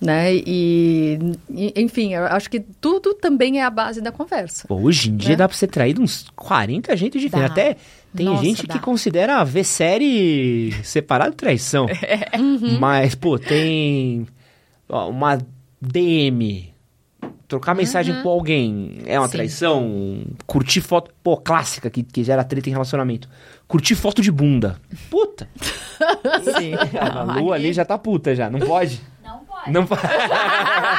né? E, enfim, eu acho que tudo também é a base da conversa.
Pô, hoje em dia
É.
dá pra ser traído uns 40 jeitos diferentes.
Dá.
Até tem
Nossa,
gente
dá.
que considera ver série separado traição.
Uhum.
Mas, pô, tem ó, uma DM. Trocar mensagem com alguém é uma
Sim.
traição? Curtir foto, pô, clássica que, que gera treta em relacionamento. Curtir foto de bunda. Puta!
Sim.
A Lu ali já tá puta já, não pode?
Não.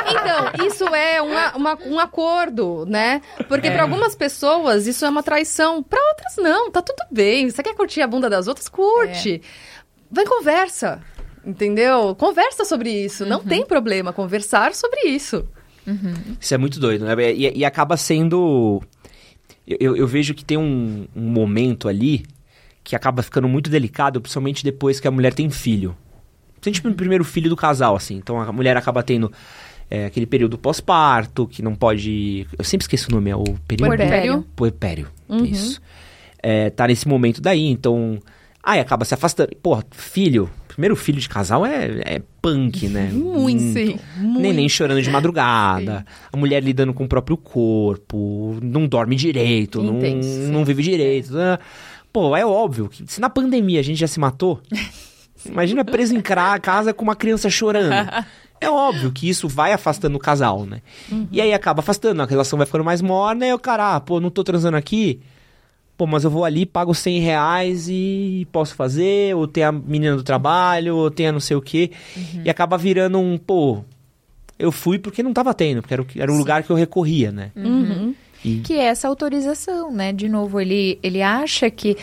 Então, isso é uma- uma- um acordo, né? Porque para algumas pessoas isso é uma traição, para outras não, tá tudo bem. Você quer curtir a bunda das outras? Curte. Vai em conversa, entendeu? Conversa sobre isso, não tem problema conversar sobre isso.
Isso é muito doido, né? E, e acaba sendo. Eu, eu- eu vejo que tem um, um momento ali que acaba ficando muito delicado, principalmente depois que a mulher tem filho. Principalmente no primeiro filho do casal, assim. Então a mulher acaba tendo é, aquele período pós-parto, que não pode. Eu sempre esqueço o nome, é o período.
Puerpério.
Puerpério.
Uhum.
Isso. É, tá nesse momento daí, então. Aí acaba se afastando. Pô, filho. Primeiro filho de casal é, é punk, né?
Muito, sim. Muito.
Neném chorando de madrugada, a mulher lidando com o próprio corpo, não dorme direito, não,
Intenso.
não vive direito. né? Pô, é óbvio que se na pandemia a gente já se matou, imagina preso em casa com uma criança chorando. É óbvio que isso vai afastando o casal, né? E aí acaba afastando, a relação vai ficando mais morna, e o cara, ah, pô, não tô transando aqui, pô, mas eu vou ali, pago 100 reais e posso fazer, ou tem a menina do trabalho, ou tem a não sei o quê, e acaba virando um, pô, eu fui porque não tava tendo, porque era, era o lugar que eu recorria, né?
Uhum.
Que é essa autorização, né? De novo, ele, ele acha que,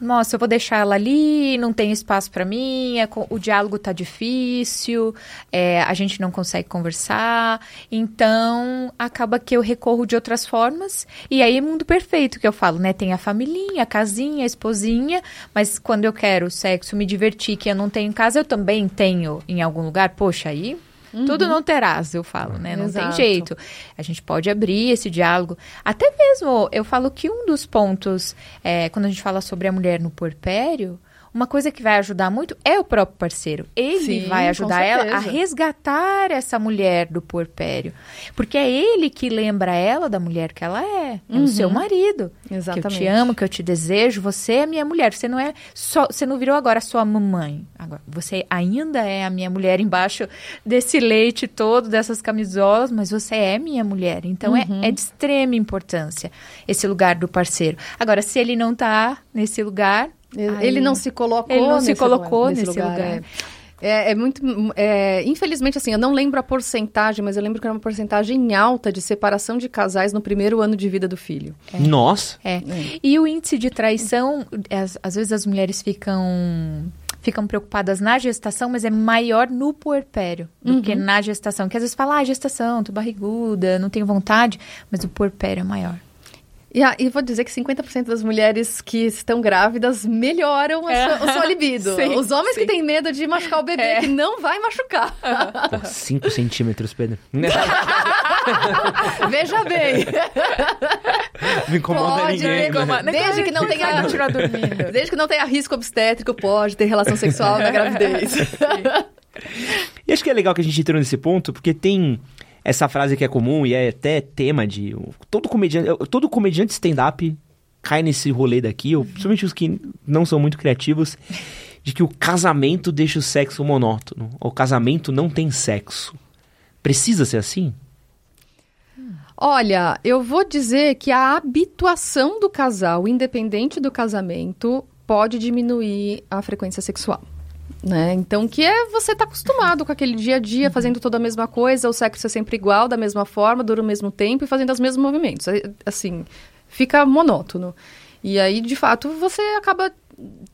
nossa, eu vou deixar ela ali, não tem espaço para mim, é o diálogo tá difícil, é, a gente não consegue conversar, então acaba que eu recorro de outras formas, e aí é mundo perfeito que eu falo, né? Tem a familhinha, a casinha, a esposinha, mas quando eu quero sexo, me divertir, que eu não tenho em casa, eu também tenho em algum lugar, poxa, aí Tudo não terás, eu falo, né? Não
Exato.
tem jeito. A gente pode abrir esse diálogo. Até mesmo, eu falo que um dos pontos, é, quando a gente fala sobre a mulher no porpério, uma coisa que vai ajudar muito é o próprio parceiro. Ele
Sim,
vai ajudar ela a resgatar essa mulher do porpério. Porque é ele que lembra ela da mulher que ela é. É o seu marido. Que eu
Exatamente.
te amo, que eu te desejo. Você é minha mulher. Você não é só. Você não virou agora sua mamãe. Agora, você ainda é a minha mulher embaixo desse leite todo, dessas camisolas, mas você é minha mulher. Então é, é de extrema importância esse lugar do parceiro. Agora, se ele não tá nesse lugar.
Ele
aí-
não se colocou
Ele não se
nesse
colocou
lugar,
nesse lugar.
é. É, é muito. é, infelizmente, assim, eu não lembro a porcentagem, mas eu lembro que era uma porcentagem alta de separação de casais no primeiro ano de vida do filho.
Nossa.
É. E o índice de traição, às, às vezes as mulheres ficam ficam preocupadas na gestação, mas é maior no puerpério do que na gestação. Que às vezes fala, ah, gestação, tô barriguda, não tenho vontade, mas o puerpério é maior.
E, a- e vou dizer que 50% das mulheres que estão grávidas melhoram a sua, o seu libido.
Sim,
Os homens que
sim.
têm medo de machucar o bebê,
É.
que não vai machucar.
5 centímetros, Pedro.
Veja bem.
Não incomoda
Pode,
ninguém.
né?
né?
Desde que não tenha. Desde que não tenha risco obstétrico, pode ter relação sexual na gravidez.
E acho que é legal que a gente entrou nesse ponto, porque tem essa frase que é comum e é até tema de. Todo comediante, todo comediante stand-up cai nesse rolê daqui, ou principalmente os que não são muito criativos, de que o casamento deixa o sexo monótono. O casamento não tem sexo. Precisa ser assim?
Olha, eu vou dizer que a habituação do casal, independente do casamento, pode diminuir a frequência sexual. Né? Então, que é você tá acostumado com aquele dia a dia, fazendo toda a mesma coisa, o sexo é sempre igual, da mesma forma, dura o mesmo tempo e fazendo os mesmos movimentos. É, Assim, fica monótono. E aí, de fato, você acaba.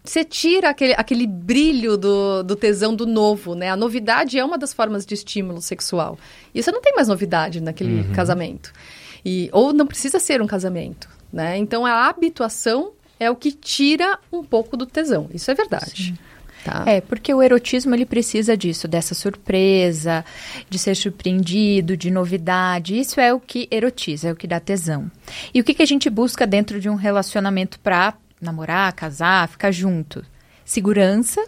Você tira aquele, aquele brilho do, do tesão do novo, né? A novidade é uma das formas de estímulo sexual. E você não tem mais novidade naquele casamento. E, ou não precisa ser um casamento, né? Então, a habituação é o que tira um pouco do tesão. Isso é verdade. Tá?
É, porque o erotismo ele precisa disso, dessa surpresa, de ser surpreendido, de novidade. Isso é o que erotiza, é o que dá tesão. E o que, que a gente busca dentro de um relacionamento para namorar, casar, ficar junto? Segurança.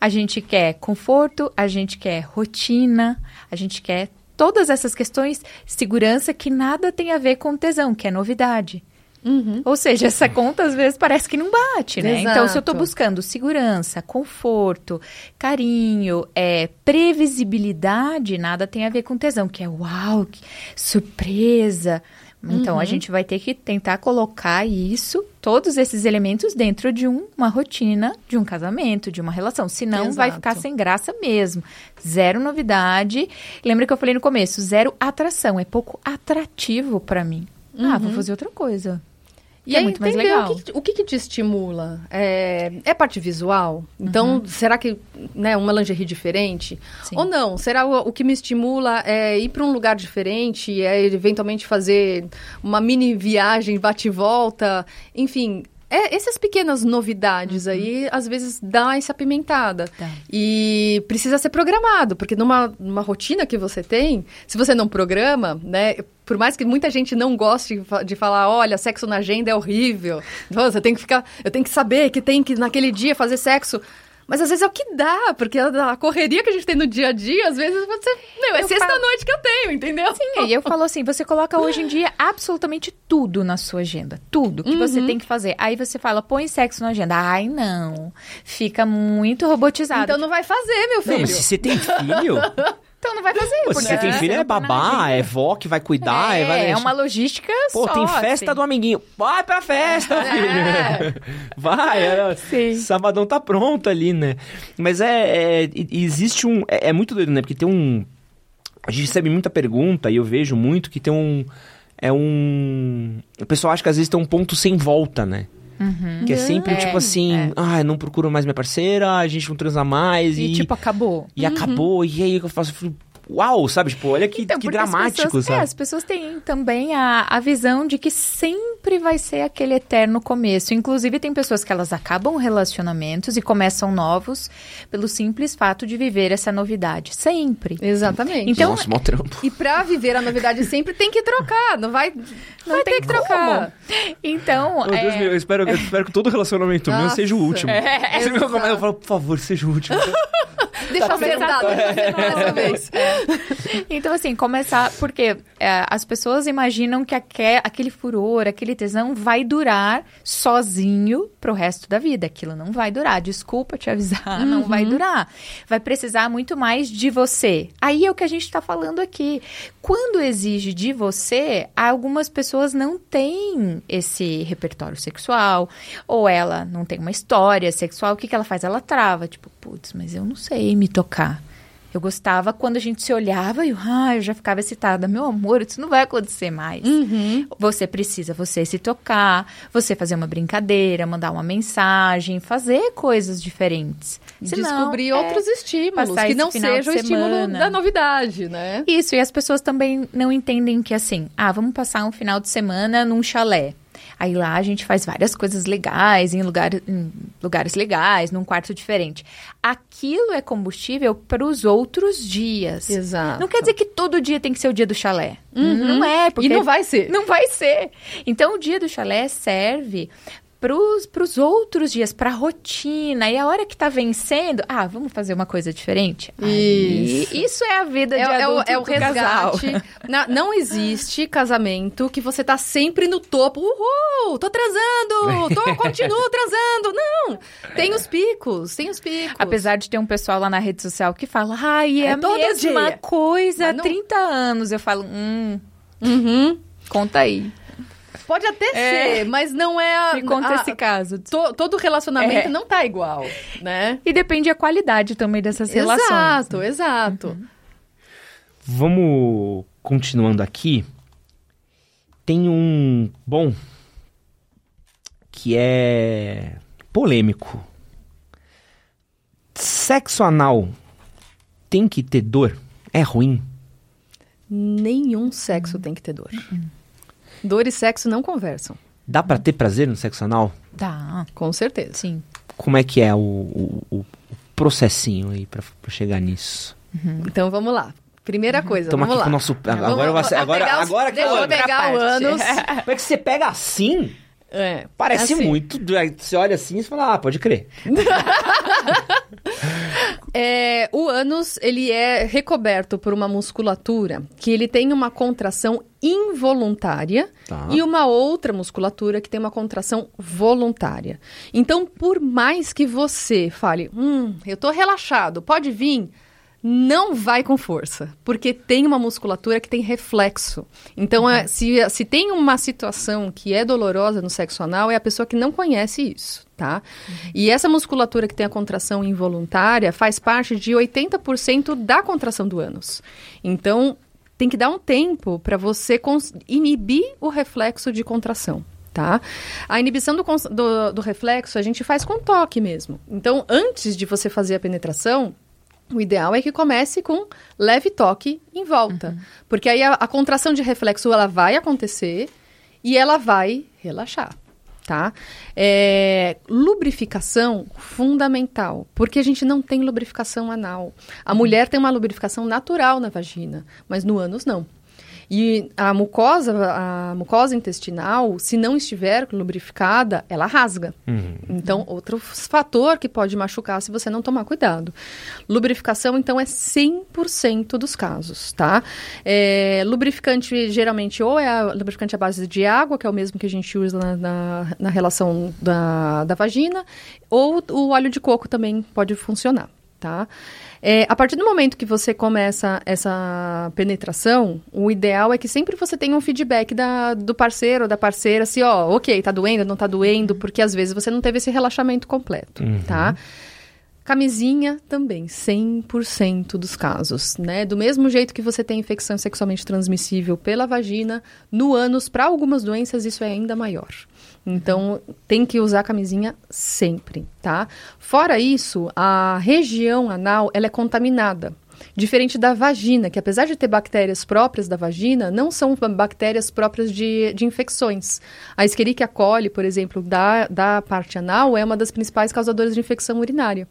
A gente quer conforto, a gente quer rotina, a gente quer todas essas questões, segurança que nada tem a ver com tesão, que é novidade. Ou seja, essa conta às vezes parece que não bate, né? Então, se eu estou
Exato.
buscando segurança, conforto, carinho, é, previsibilidade, nada tem a ver com tesão, que é uau, que surpresa. Então, a gente vai ter que tentar colocar isso, todos esses elementos, dentro de um- uma rotina de um casamento, de uma relação. Senão, vai
Exato.
ficar sem graça mesmo. Zero novidade. Lembra que eu falei no começo? Zero atração. É pouco atrativo para mim. Ah, vou fazer outra coisa.
E
é
aí,
muito mais legal.
O, que, o que que te estimula? É, é parte visual? Então,
Uhum.
será que né, uma lingerie diferente?
Sim.
Ou não? Será o, o que me estimula é ir para um lugar diferente, é eventualmente fazer uma mini viagem bate e volta? Enfim, é, essas pequenas novidades aí, às vezes, dá essa apimentada.
Dá.
E precisa ser programado, porque numa, numa rotina que você tem, se você não programa, né? Por mais que muita gente não goste de fa- de falar, olha, sexo na agenda é horrível. Nossa, eu tenho que ficar, eu tenho que saber que tem que naquele dia fazer sexo. Mas às vezes é o que dá, porque a correria que a gente tem no dia a dia, às vezes você. Meu, é
Eu
sexta-noite que eu tenho, entendeu?
Sim, e eu falo assim, você coloca hoje em dia absolutamente tudo na sua agenda. Tudo que você tem que fazer. Aí você fala, põe sexo na agenda. Ai, não. Fica muito robotizado.
Então não vai fazer, meu
Não,
filho.
mas se você tem filho,
Então não vai fazer. porque
você tem
você
filho é babá, é vó que vai cuidar, é, vai
É, é uma logística
Pô,
só,
tem festa
assim.
do amiguinho. Vai pra festa, filho. Vai, é,
Sim.
sabadão tá pronto ali, né? Mas é, é- existe um, é, é muito doido, né? Porque tem um, a gente recebe muita pergunta e eu vejo muito que tem um, é um, o pessoal acha que às vezes tem um ponto sem volta, né? Que é sempre
É,
tipo assim,
é.
ah, eu não procuro mais minha parceira, a gente não transa mais
E,
e,
tipo, acabou.
e acabou. E aí eu faço, eu falo, uau, sabe? Tipo, olha que,
Então,
que dramático,
pessoas,
sabe?
É, as pessoas têm também a, a visão de que sem sempre vai ser aquele eterno começo. Inclusive, tem pessoas que elas acabam relacionamentos e começam novos pelo simples fato de viver essa novidade. Sempre.
Exatamente.
Então,
Nossa, mó trampo.
E pra viver a novidade sempre tem que trocar, não vai, não vai ter que trocar.
Então,
Meu Deus
é,
meu, eu espero, eu espero que todo relacionamento meu
Nossa.
seja o último.
É,
Você me recomenda, eu falo, por favor, seja o último.
Deixa acertado dessa vez.
Então, assim, começar. Porque é, as pessoas imaginam que aque- aquele furor, aquele tesão vai durar sozinho pro resto da vida. Aquilo não vai durar. Desculpa te avisar, não vai durar. Vai precisar muito mais de você. Aí é o que a gente tá falando aqui. Quando exige de você, algumas pessoas não têm esse repertório sexual, ou ela não tem uma história sexual. O que, que ela faz? Ela trava. Tipo, putz, mas eu não sei me tocar. Eu gostava quando a gente se olhava e eu, ah, eu já ficava excitada. Meu amor, isso não vai acontecer mais. Você precisa você se tocar, você fazer uma brincadeira, mandar uma mensagem, fazer coisas diferentes. Senão,
Descobrir
é,
outros estímulos que não
final de
seja o estímulo da novidade, né?
Isso, e as pessoas também não entendem que assim, ah, vamos passar um final de semana num chalé. Aí lá a gente faz várias coisas legais, em, lugar, em lugares legais, num quarto diferente. Aquilo é combustível para os outros dias.
Exato.
Não quer dizer que todo dia tem que ser o dia do chalé. Não é, porque
E não vai ser.
não vai ser. Então, o dia do chalé serve para os outros dias, para a rotina. E a hora que tá vencendo, ah, vamos fazer uma coisa diferente? Aí,
Isso.
isso é a vida de
É, é o,
adulto
é o
do casal.
resgate. Na- não existe casamento que você tá sempre no topo. Uhul! Tô transando! Tô, continuo transando! Não! Tem os picos, tem os picos.
Apesar de ter um pessoal lá na rede social que fala, ai, é,
É
a mesma
dia."
coisa há
não-
30 anos. Eu falo, hum,
Uhum.
conta aí.
Pode até
É.
ser, mas não é a.
Me conta
a-
esse caso.
to- todo relacionamento
É.
não tá igual, né?
E depende a qualidade também dessas relações.
Exato, exato.
Vamos continuando aqui. Tem um bom que é polêmico. Sexo anal tem que ter dor? É ruim?
Nenhum sexo tem que ter dor. Dor e sexo não conversam,
Dá pra ter prazer no sexo anal?
Dá,
com certeza.
sim.
Como é que é o, o- o processinho aí pra, pra chegar nisso?
Então vamos lá. Primeira coisa,
Estamos
vamos
aqui
lá.
com o nosso.
Vamos-
Agora, eu vou-
vamos
agora,
pegar os-
agora que
Deixa
eu
eu
amo.
pegar o ânus.
Como é que você pega assim?
É,
Parece
assim.
muito. Você olha assim e fala, ah, pode crer.
É, o ânus, ele é recoberto por uma musculatura que ele tem uma contração involuntária
Tá.
e uma outra musculatura que tem uma contração voluntária. Então, por mais que você fale, hum, eu tô relaxado, pode vir, não vai com força, porque tem uma musculatura que tem reflexo. Então, é, se, se tem uma situação que é dolorosa no sexo anal, é a pessoa que não conhece isso, tá? E essa musculatura que tem a contração involuntária faz parte de 80% da contração do ânus. Então, tem que dar um tempo para você inibir o reflexo de contração. Tá? A inibição do, do- do reflexo a gente faz com toque mesmo. Então, antes de você fazer a penetração, o ideal é que comece com leve toque em volta. Porque aí a, a contração de reflexo ela vai acontecer e ela vai relaxar. Tá? É, lubrificação fundamental, porque a gente não tem lubrificação anal. A mulher tem uma lubrificação natural na vagina, mas no ânus não. E a mucosa, a mucosa intestinal, se não estiver lubrificada, ela rasga. Então, outro fator que pode machucar se você não tomar cuidado. Lubrificação, então, é 100% dos casos, tá? É, lubrificante, geralmente, ou é a lubrificante à base de água, que é o mesmo que a gente usa na, na, na relação da, da vagina, ou o óleo de coco também pode funcionar, tá? É, a partir do momento que você começa essa penetração, o ideal é que sempre você tenha um feedback da, do parceiro ou da parceira, assim, ó, ok, tá doendo, não tá doendo, porque às vezes você não teve esse relaxamento completo, tá? Camisinha também, 100% dos casos, né? Do mesmo jeito que você tem infecção sexualmente transmissível pela vagina, no ânus, para algumas doenças, isso é ainda maior. Então, tem que usar camisinha sempre, tá? Fora isso, a região anal, ela é contaminada. Diferente da vagina, que apesar de ter bactérias próprias da vagina, não são bactérias próprias de, de infecções. A Escherichia coli, por exemplo, da, da parte anal, é uma das principais causadoras de infecção urinária.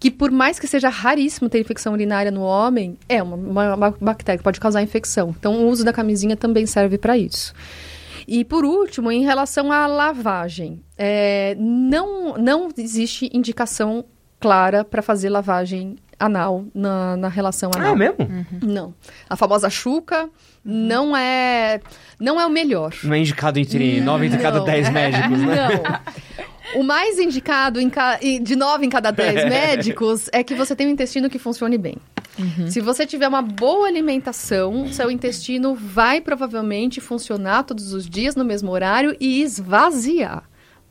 Que por mais que seja raríssimo ter infecção urinária no homem, é uma, uma, uma bactéria que pode causar infecção. Então, o uso da camisinha também serve para isso. E por último, em relação à lavagem, é, não, não existe indicação clara para fazer lavagem anal na, na relação anal.
Ah, é mesmo?
Uhum. Não. A famosa chuca não é não é o melhor.
Não é indicado entre nove entre cada dez médicos, né?
Não. O mais indicado ca... de nove em cada dez médicos é que você tem um intestino que funcione bem. Uhum. Se você tiver uma boa alimentação, seu intestino vai provavelmente funcionar todos os dias no mesmo horário e esvaziar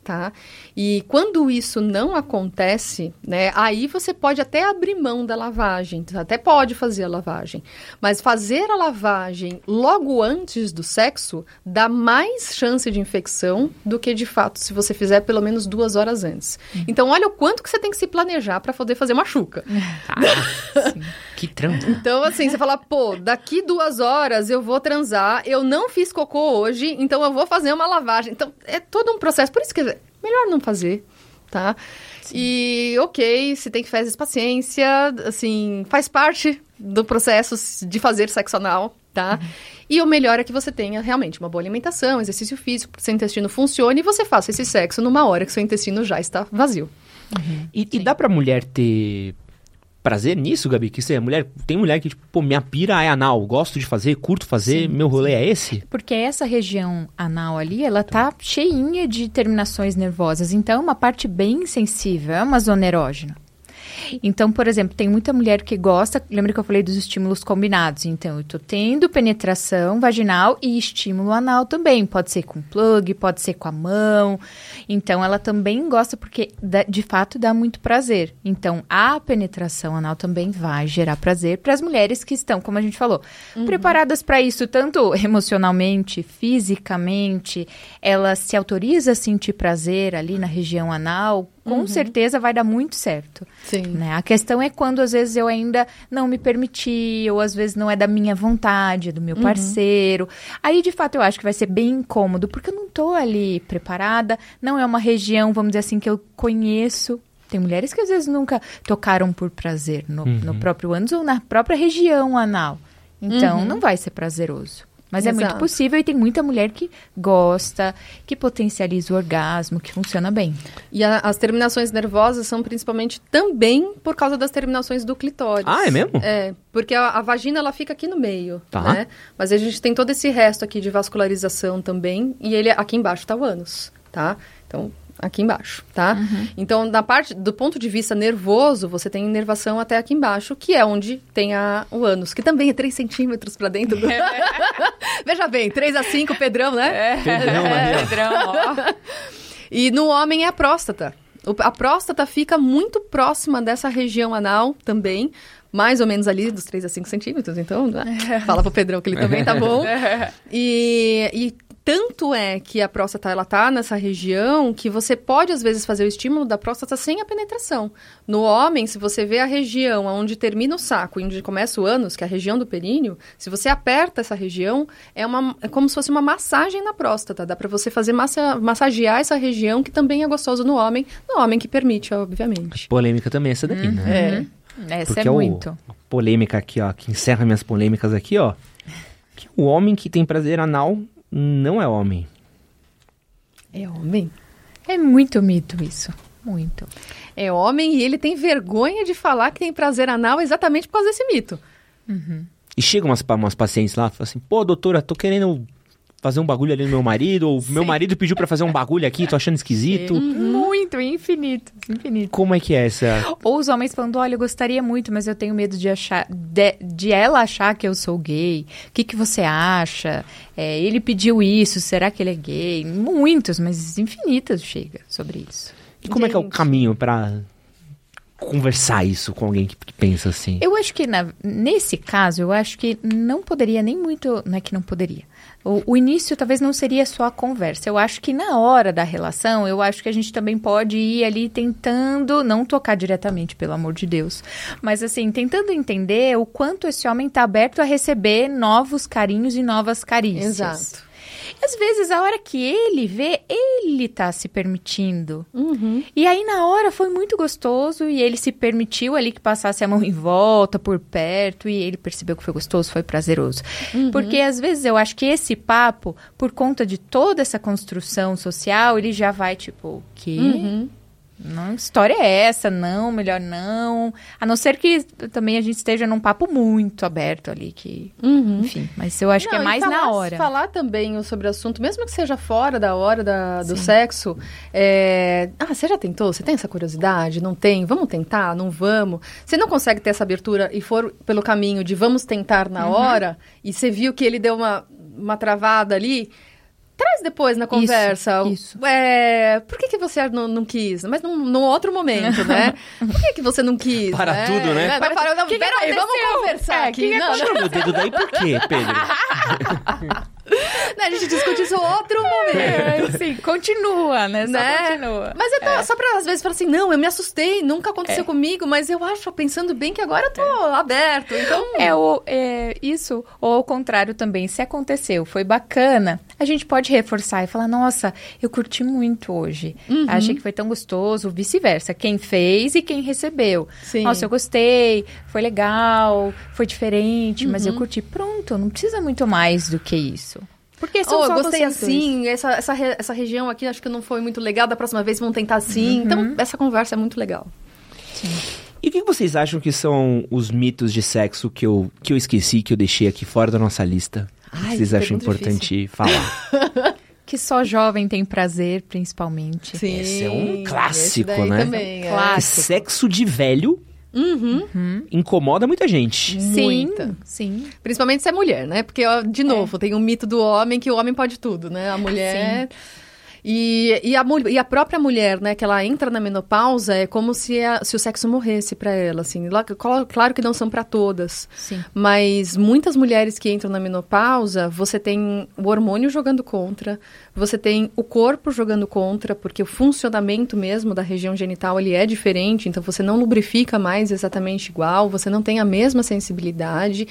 tá? E quando isso não acontece, né, aí você pode até abrir mão da lavagem, até pode fazer a lavagem, mas fazer a lavagem logo antes do sexo dá mais chance de infecção do que de fato se você fizer pelo menos duas horas antes. Uhum. Então, olha o quanto que você tem que se planejar para poder fazer machuca.
Ah, que trampo.
Então, assim, você fala, pô, daqui duas horas eu vou transar, eu não fiz cocô hoje, então eu vou fazer uma lavagem. Então, é todo um processo. Por isso que melhor não fazer, tá? Sim. E ok, se tem que fazer paciência, assim, faz parte do processo de fazer sexo anal, tá? Uhum. E o melhor é que você tenha realmente uma boa alimentação, exercício físico, que seu intestino funcione e você faça esse sexo numa hora que seu intestino já está vazio.
Uhum. E, e, dá pra mulher ter prazer nisso, Gabi? Que você é mulher, tem mulher que, tipo, pô, minha pira é anal, gosto de fazer, curto fazer, sim, meu rolê sim. é esse?
Porque essa região anal ali, ela tá cheinha de terminações nervosas, então é uma parte bem sensível, é uma zona erógena. Então, por exemplo, tem muita mulher que gosta, lembra que eu falei dos estímulos combinados? Então, eu estou tendo penetração vaginal e estímulo anal também. Pode ser com plug, pode ser com a mão. Então, ela também gosta porque, de fato, dá muito prazer. Então, a penetração anal também vai gerar prazer para as mulheres que estão, como a gente falou, uhum. preparadas para isso, tanto emocionalmente, fisicamente. Ela se autoriza a sentir prazer ali na região anal com uhum. certeza vai dar muito certo.
Sim.
Né? A questão é quando às vezes eu ainda não me permiti, ou às vezes não é da minha vontade, é do meu uhum. parceiro. Aí, de fato, eu acho que vai ser bem incômodo, porque eu não estou ali preparada, não é uma região, vamos dizer assim, que eu conheço. Tem mulheres que às vezes nunca tocaram por prazer no, uhum. no próprio ânus ou na própria região anal. Então, uhum. não vai ser prazeroso. Mas Exato. é muito possível e tem muita mulher que gosta, que potencializa o orgasmo, que funciona bem.
E a, as terminações nervosas são principalmente também por causa das terminações do clitóris.
Ah, é mesmo?
É, porque a, a vagina ela fica aqui no meio, tá. né? Mas a gente tem todo esse resto aqui de vascularização também e ele aqui embaixo está o ânus, tá? Então, aqui embaixo, tá? Uhum. Então, da parte do ponto de vista nervoso, você tem inervação até aqui embaixo, que é onde tem a, o ânus, que também é 3 centímetros para dentro do... Veja bem, 3 a 5, Pedrão, né?
É, Pedrão, é,
Pedrão, ó. E no homem é a próstata. O, a próstata fica muito próxima dessa região anal também, mais ou menos ali dos 3 a 5 centímetros, então, né? fala pro Pedrão que ele também tá bom. E, e tanto é que a próstata ela tá nessa região que você pode às vezes fazer o estímulo da próstata sem a penetração. No homem, se você vê a região onde termina o saco e onde começa o ânus, que é a região do períneo, se você aperta essa região, é, uma, é como se fosse uma massagem na próstata. Dá para você fazer massa, massagear essa região que também é gostoso no homem, no homem que permite, obviamente.
Polêmica também essa daqui,
uhum.
né?
É.
Essa Porque é muito.
O, polêmica aqui, ó, que encerra minhas polêmicas aqui, ó. Que o homem que tem prazer anal não é homem.
É homem?
É muito mito isso. Muito.
É homem e ele tem vergonha de falar que tem prazer anal exatamente por causa desse mito.
Uhum. E chegam umas, umas pacientes lá e falam assim: pô, doutora, tô querendo fazer um bagulho ali no meu marido, ou Sim. meu marido pediu para fazer um bagulho aqui, tô achando esquisito.
Uhum. Muito, infinito, infinito.
Como é que é essa?
Ou os homens falando, olha, eu gostaria muito, mas eu tenho medo de achar, de, de ela achar que eu sou gay. O que, que você acha? É, ele pediu isso, será que ele é gay? Muitos, mas infinitas chega sobre isso.
E como Gente. é que é o caminho para conversar isso com alguém que, que pensa assim?
Eu acho que na- nesse caso, eu acho que não poderia nem muito. Não é que não poderia. O, o início talvez não seria só a conversa. Eu acho que na hora da relação, eu acho que a gente também pode ir ali tentando, não tocar diretamente, pelo amor de Deus, mas assim, tentando entender o quanto esse homem está aberto a receber novos carinhos e novas carícias.
Exato.
Às vezes, a hora que ele vê, ele tá se permitindo.
Uhum.
E aí, na hora, foi muito gostoso e ele se permitiu ali que passasse a mão em volta, por perto, e ele percebeu que foi gostoso, foi prazeroso. Porque às vezes eu acho que esse papo, por conta de toda essa construção social, ele já vai tipo, o quê?
Uhum.
Não, história é essa? Não, melhor não. A não ser que também a gente esteja num papo muito aberto ali, que.
Uhum.
Enfim, mas eu acho que é
Não,
mais
falar,
na hora.
Falar também sobre o assunto, mesmo que seja fora da hora da- do
Sim.
sexo. é, Ah, você já tentou? Você tem essa curiosidade? Não tem? Vamos tentar? Não vamos? Você não consegue ter essa abertura e for pelo caminho de vamos tentar na
Uhum.
hora, e você viu que ele deu uma, uma travada ali. Traz depois na conversa.
isso.
É, por que, que você não, não quis? Mas num, num outro momento, né? Por que, que você não quis?
Para
né?
tudo, né?
Vai parar, não,
Que que
peraí, vamos conversar
É,
aqui.
que que
Não, não.
Meu dedo daí por quê, Pedro?
Né, A gente discute isso outro momento.
É, sim, continua, né? Só
Né?
continua.
Mas eu tô, só pra às vezes falar assim, não, eu me assustei, nunca aconteceu comigo, mas eu acho, pensando bem, que agora eu tô aberto. Então.
É, o, é isso, ou ao contrário também, se aconteceu, foi bacana, a gente pode reforçar e falar, nossa, eu curti muito hoje,
Uhum.
achei que foi tão gostoso, vice-versa, quem fez e quem recebeu.
Sim.
Nossa, eu gostei, foi legal, foi diferente, mas
Uhum.
eu curti. Pronto, não precisa muito mais do que isso. Porque são
Oh, eu gostei
vocês dois.
assim, essa, essa, re- essa região aqui acho que não foi muito legal, da próxima vez vamos tentar assim.
Uhum.
Então, essa conversa é muito legal.
E o que vocês acham que são os mitos de sexo que eu, que eu esqueci, que eu deixei aqui fora da nossa lista?
Ai,
vocês
que
acham
pergunta
importante falar?
Que só jovem tem prazer, principalmente.
Sim.
Esse é um clássico,
esse daí
né?
Também, é.
Clássico.
Sexo de velho
Uhum.
incomoda muita gente.
Sim,
Muita.
sim.
Principalmente se é mulher, né? Porque, ó, de novo, tem um mito do homem que o homem pode tudo, né? A mulher. E, e, a, e a própria mulher, né, que ela entra na menopausa, é como se, a- se o sexo morresse pra ela, assim. Claro que não são pra todas,
Sim.
mas muitas mulheres que entram na menopausa, você tem o hormônio jogando contra, você tem o corpo jogando contra, porque o funcionamento mesmo da região genital ele é diferente, então você não lubrifica mais exatamente igual, você não tem a mesma sensibilidade.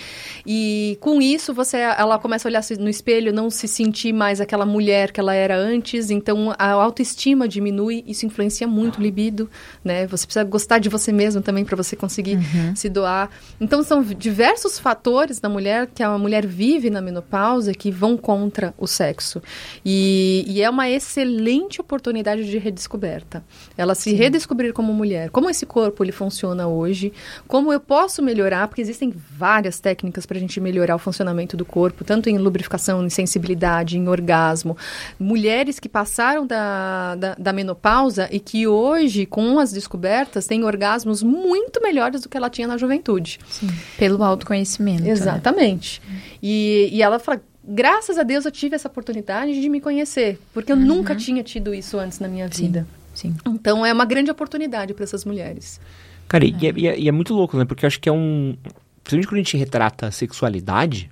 E com isso você ela começa a olhar no espelho, não se sentir mais aquela mulher que ela era antes, então a autoestima diminui, isso influencia muito o libido, né? Você precisa gostar de você mesmo também para você conseguir se doar. Então são diversos fatores da mulher que a mulher vive na menopausa que vão contra o sexo. E, e é uma excelente oportunidade de redescoberta. Ela se redescobrir como mulher, como esse corpo ele funciona hoje, como eu posso melhorar, porque existem várias técnicas para a gente melhorar o funcionamento do corpo, tanto em lubrificação, em sensibilidade, em orgasmo. Mulheres que passaram da, da, da menopausa e que hoje, com as descobertas, têm orgasmos muito melhores do que ela tinha na juventude.
Sim. Pelo autoconhecimento. né?
Exatamente. E, e ela fala. Graças a Deus eu tive essa oportunidade de me conhecer, porque eu nunca tinha tido isso antes na minha
Sim.
vida.
Sim.
Então é uma grande oportunidade para essas mulheres.
Cara, e é, e é- e é muito louco, né? Porque eu acho que é um. Principalmente quando a gente retrata a sexualidade.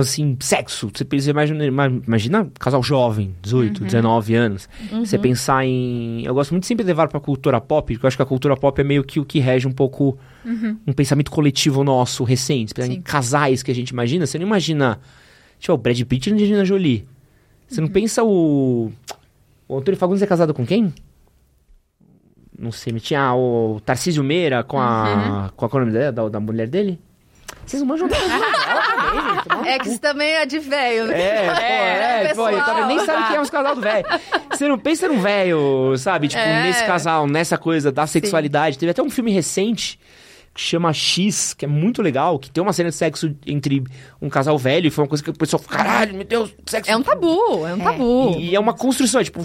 Assim, sexo. Você pensa, imagina, ima- imagina um casal jovem, 18, 19 anos. Você pensar em. Eu gosto muito sempre de levar pra cultura pop, porque eu acho que a cultura pop é meio que o que rege um pouco um pensamento coletivo nosso recente. Pensar em casais que a gente imagina. Você não imagina. Tipo, o Brad Pitt e a Angelina Jolie. Você não pensa o. O Antônio Fagundes é casado com quem? Não sei, me tinha o Tarcísio Meira com a. Com a qual é o nome dela, da, da mulher dele? Vocês não manjam nada também, gente.
É que isso também é de velho. né?
É, pô, é, pô, eu tava- nem sabe quem é os casal do velho. Você não pensa num velho, sabe? Tipo,
É.
nesse casal, nessa coisa da sexualidade. Teve até um filme recente que chama X, que é muito legal, que tem uma cena de sexo entre um casal velho, e foi uma coisa que o pessoal, caralho, meu Deus, sexo.
É um tabu, é um tabu.
E, e é uma construção, é, tipo,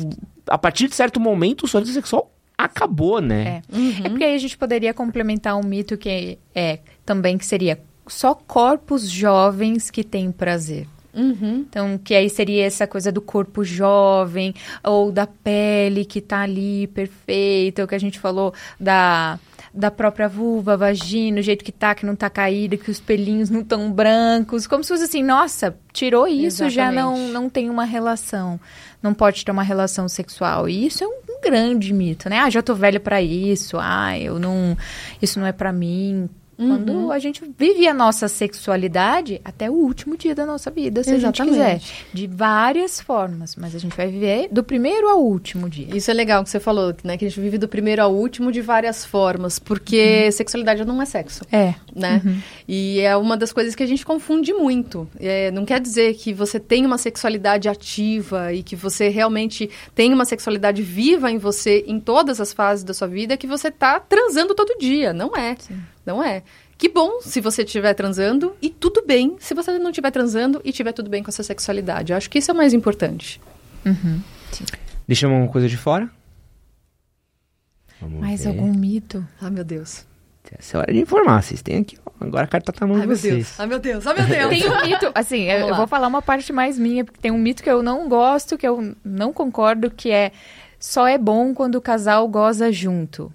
a partir de certo momento, sua vida sexual acabou, né?
É. É porque aí a gente poderia complementar um mito que é também que seria só corpos jovens que têm prazer.
Uhum.
Então, que aí seria essa coisa do corpo jovem, ou da pele que tá ali perfeita, o que a gente falou da, da própria vulva, vagina, o jeito que tá, que não tá caída, que os pelinhos não tão brancos, como se fosse assim, nossa, tirou isso, já não,
Exatamente.
não tem uma relação, não pode ter uma relação sexual. E isso é um, um grande mito, né? Ah, já tô velha pra isso, ah, eu não, isso não é pra mim. Quando a gente vive a nossa sexualidade até o último dia da nossa vida, se a gente quiser.
Exatamente.
De várias formas, mas a gente vai viver do primeiro ao último dia.
Isso é legal que você falou, né? Que a gente vive do primeiro ao último de várias formas, porque sexualidade não é sexo.
É.
né? E é uma das coisas que a gente confunde muito. É, não quer dizer que você tem uma sexualidade ativa e que você realmente tem uma sexualidade viva em você em todas as fases da sua vida que você tá transando todo dia. Não é. Não é. Que bom se você estiver transando e tudo bem se você não estiver transando e estiver tudo bem com a sua sexualidade. Eu acho que isso é o mais importante.
Deixamos alguma coisa de fora? Vamos
Mais
ver.
algum mito?
Ah, meu Deus.
Essa é hora de informar. Vocês têm aqui, ó. Agora a carta tá na mão
Ai,
de
meu
vocês.
Deus. Ai, meu Deus. Ai, meu Deus.
Tem um mito, assim, eu, eu vou falar uma parte mais minha, porque tem um mito que eu não gosto, que eu não concordo, que é só é bom quando o casal goza junto.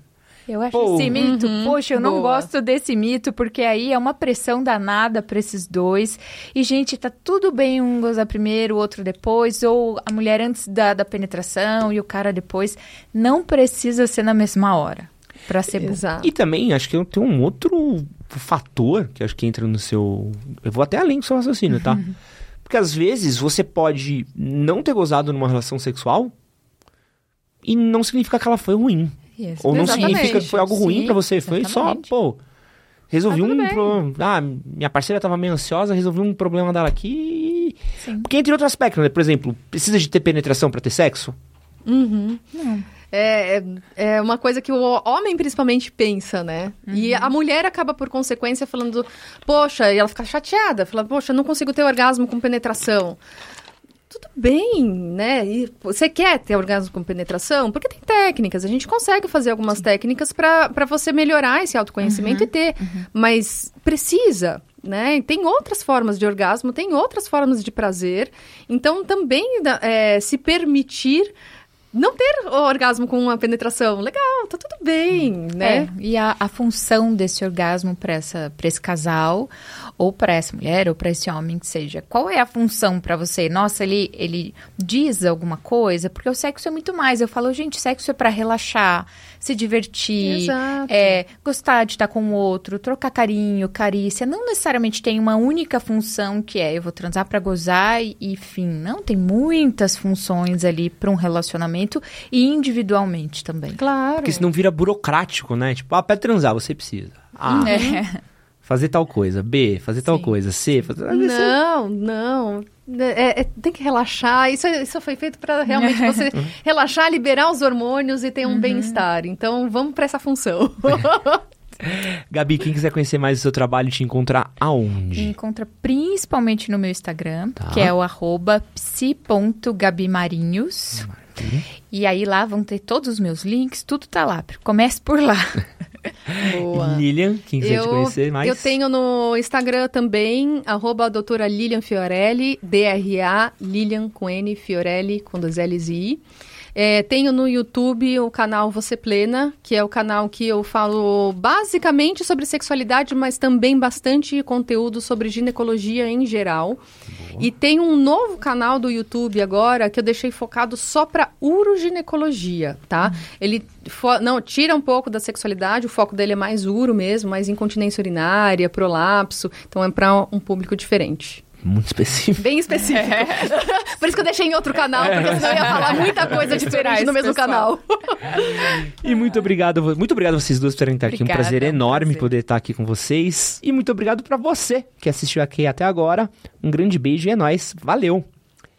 Eu acho
Pô.
esse mito,
Uhum,
poxa, eu não
boa.
gosto desse mito, porque aí é uma pressão danada pra esses dois. E, gente, tá tudo bem um gozar primeiro, o outro depois, ou a mulher antes da, da penetração e o cara depois. Não precisa ser na mesma hora pra ser bom.
Exato.
E também, acho que tem um outro fator que acho que entra no seu. Eu vou até além do seu raciocínio, tá? Porque às vezes você pode não ter gozado numa relação sexual e não significa que ela foi ruim.
Isso.
Ou não significa que foi algo ruim pra você. Foi só,
exatamente.
pô. Resolvi
Tá
um problema. Ah, minha parceira tava meio ansiosa, resolvi um problema dela aqui.
Sim.
Porque entre outros aspectos, né? Por exemplo, precisa de ter penetração pra ter sexo?
Uhum. É, é- é uma coisa que o homem principalmente pensa, né? E a mulher acaba, por consequência, falando, poxa, e ela fica chateada, fala, poxa, não consigo ter orgasmo com penetração. Tudo bem, né? E você quer ter orgasmo com penetração? Porque tem técnicas, a gente consegue fazer algumas técnicas para você melhorar esse autoconhecimento e ter. Mas precisa, né? Tem outras formas de orgasmo, tem outras formas de prazer. Então, também é, se permitir não ter o orgasmo com uma penetração. Legal, tá tudo bem, né?
É, e a, a função desse orgasmo para esse casal, ou para essa mulher, ou para esse homem que seja, qual é a função para você? Nossa, ele, ele diz alguma coisa? Porque o sexo é muito mais. Eu falo, gente, sexo é para relaxar, se divertir, é, gostar de estar com o outro, trocar carinho, carícia. Não necessariamente tem uma única função que é eu vou transar para gozar e, e fim. Não, tem muitas funções ali para um relacionamento e individualmente também.
Claro.
Porque senão vira burocrático, né? Tipo, ah, pra transar você precisa. A.
É.
Fazer tal coisa. B. Fazer tal
Sim.
coisa. C. Fazer...
Não, não. É- é- tem que relaxar. Isso, isso foi feito para realmente você relaxar, liberar os hormônios e ter um bem-estar. Então, vamos para essa função.
Gabi, quem quiser conhecer mais do seu trabalho, te encontrar
Me
aonde?
encontra principalmente no meu Instagram,
Tá.
que é o arroba psi.gabimarinhos. E aí lá vão ter todos os meus links, tudo tá lá. Comece por lá.
Boa.
Lilian, quem quiser te conhecer mais.
eu tenho no Instagram também, arroba doutora Lilian Fiorelli, D-R-A, Lilian com N, Fiorelli com dois L's e I. É, tenho no YouTube o canal Você Plena, que é o canal que eu falo basicamente sobre sexualidade, mas também bastante conteúdo sobre ginecologia em geral. E tem um novo canal do YouTube agora que eu deixei focado só para uroginecologia, tá? Ele fo- não tira um pouco da sexualidade, o foco dele é mais uro mesmo, mais incontinência urinária, prolapso, então é para um público diferente.
Muito específico.
Bem específico. Por isso que eu deixei em outro canal, porque senão eu ia falar muita coisa diferente no mesmo
pessoal.
canal.
E muito obrigado, muito obrigado a vocês duas por terem estado aqui. Um prazer
é
enorme
prazer.
poder estar aqui com vocês. E muito obrigado pra você que assistiu aqui até agora. Um grande beijo e é nóis. Valeu!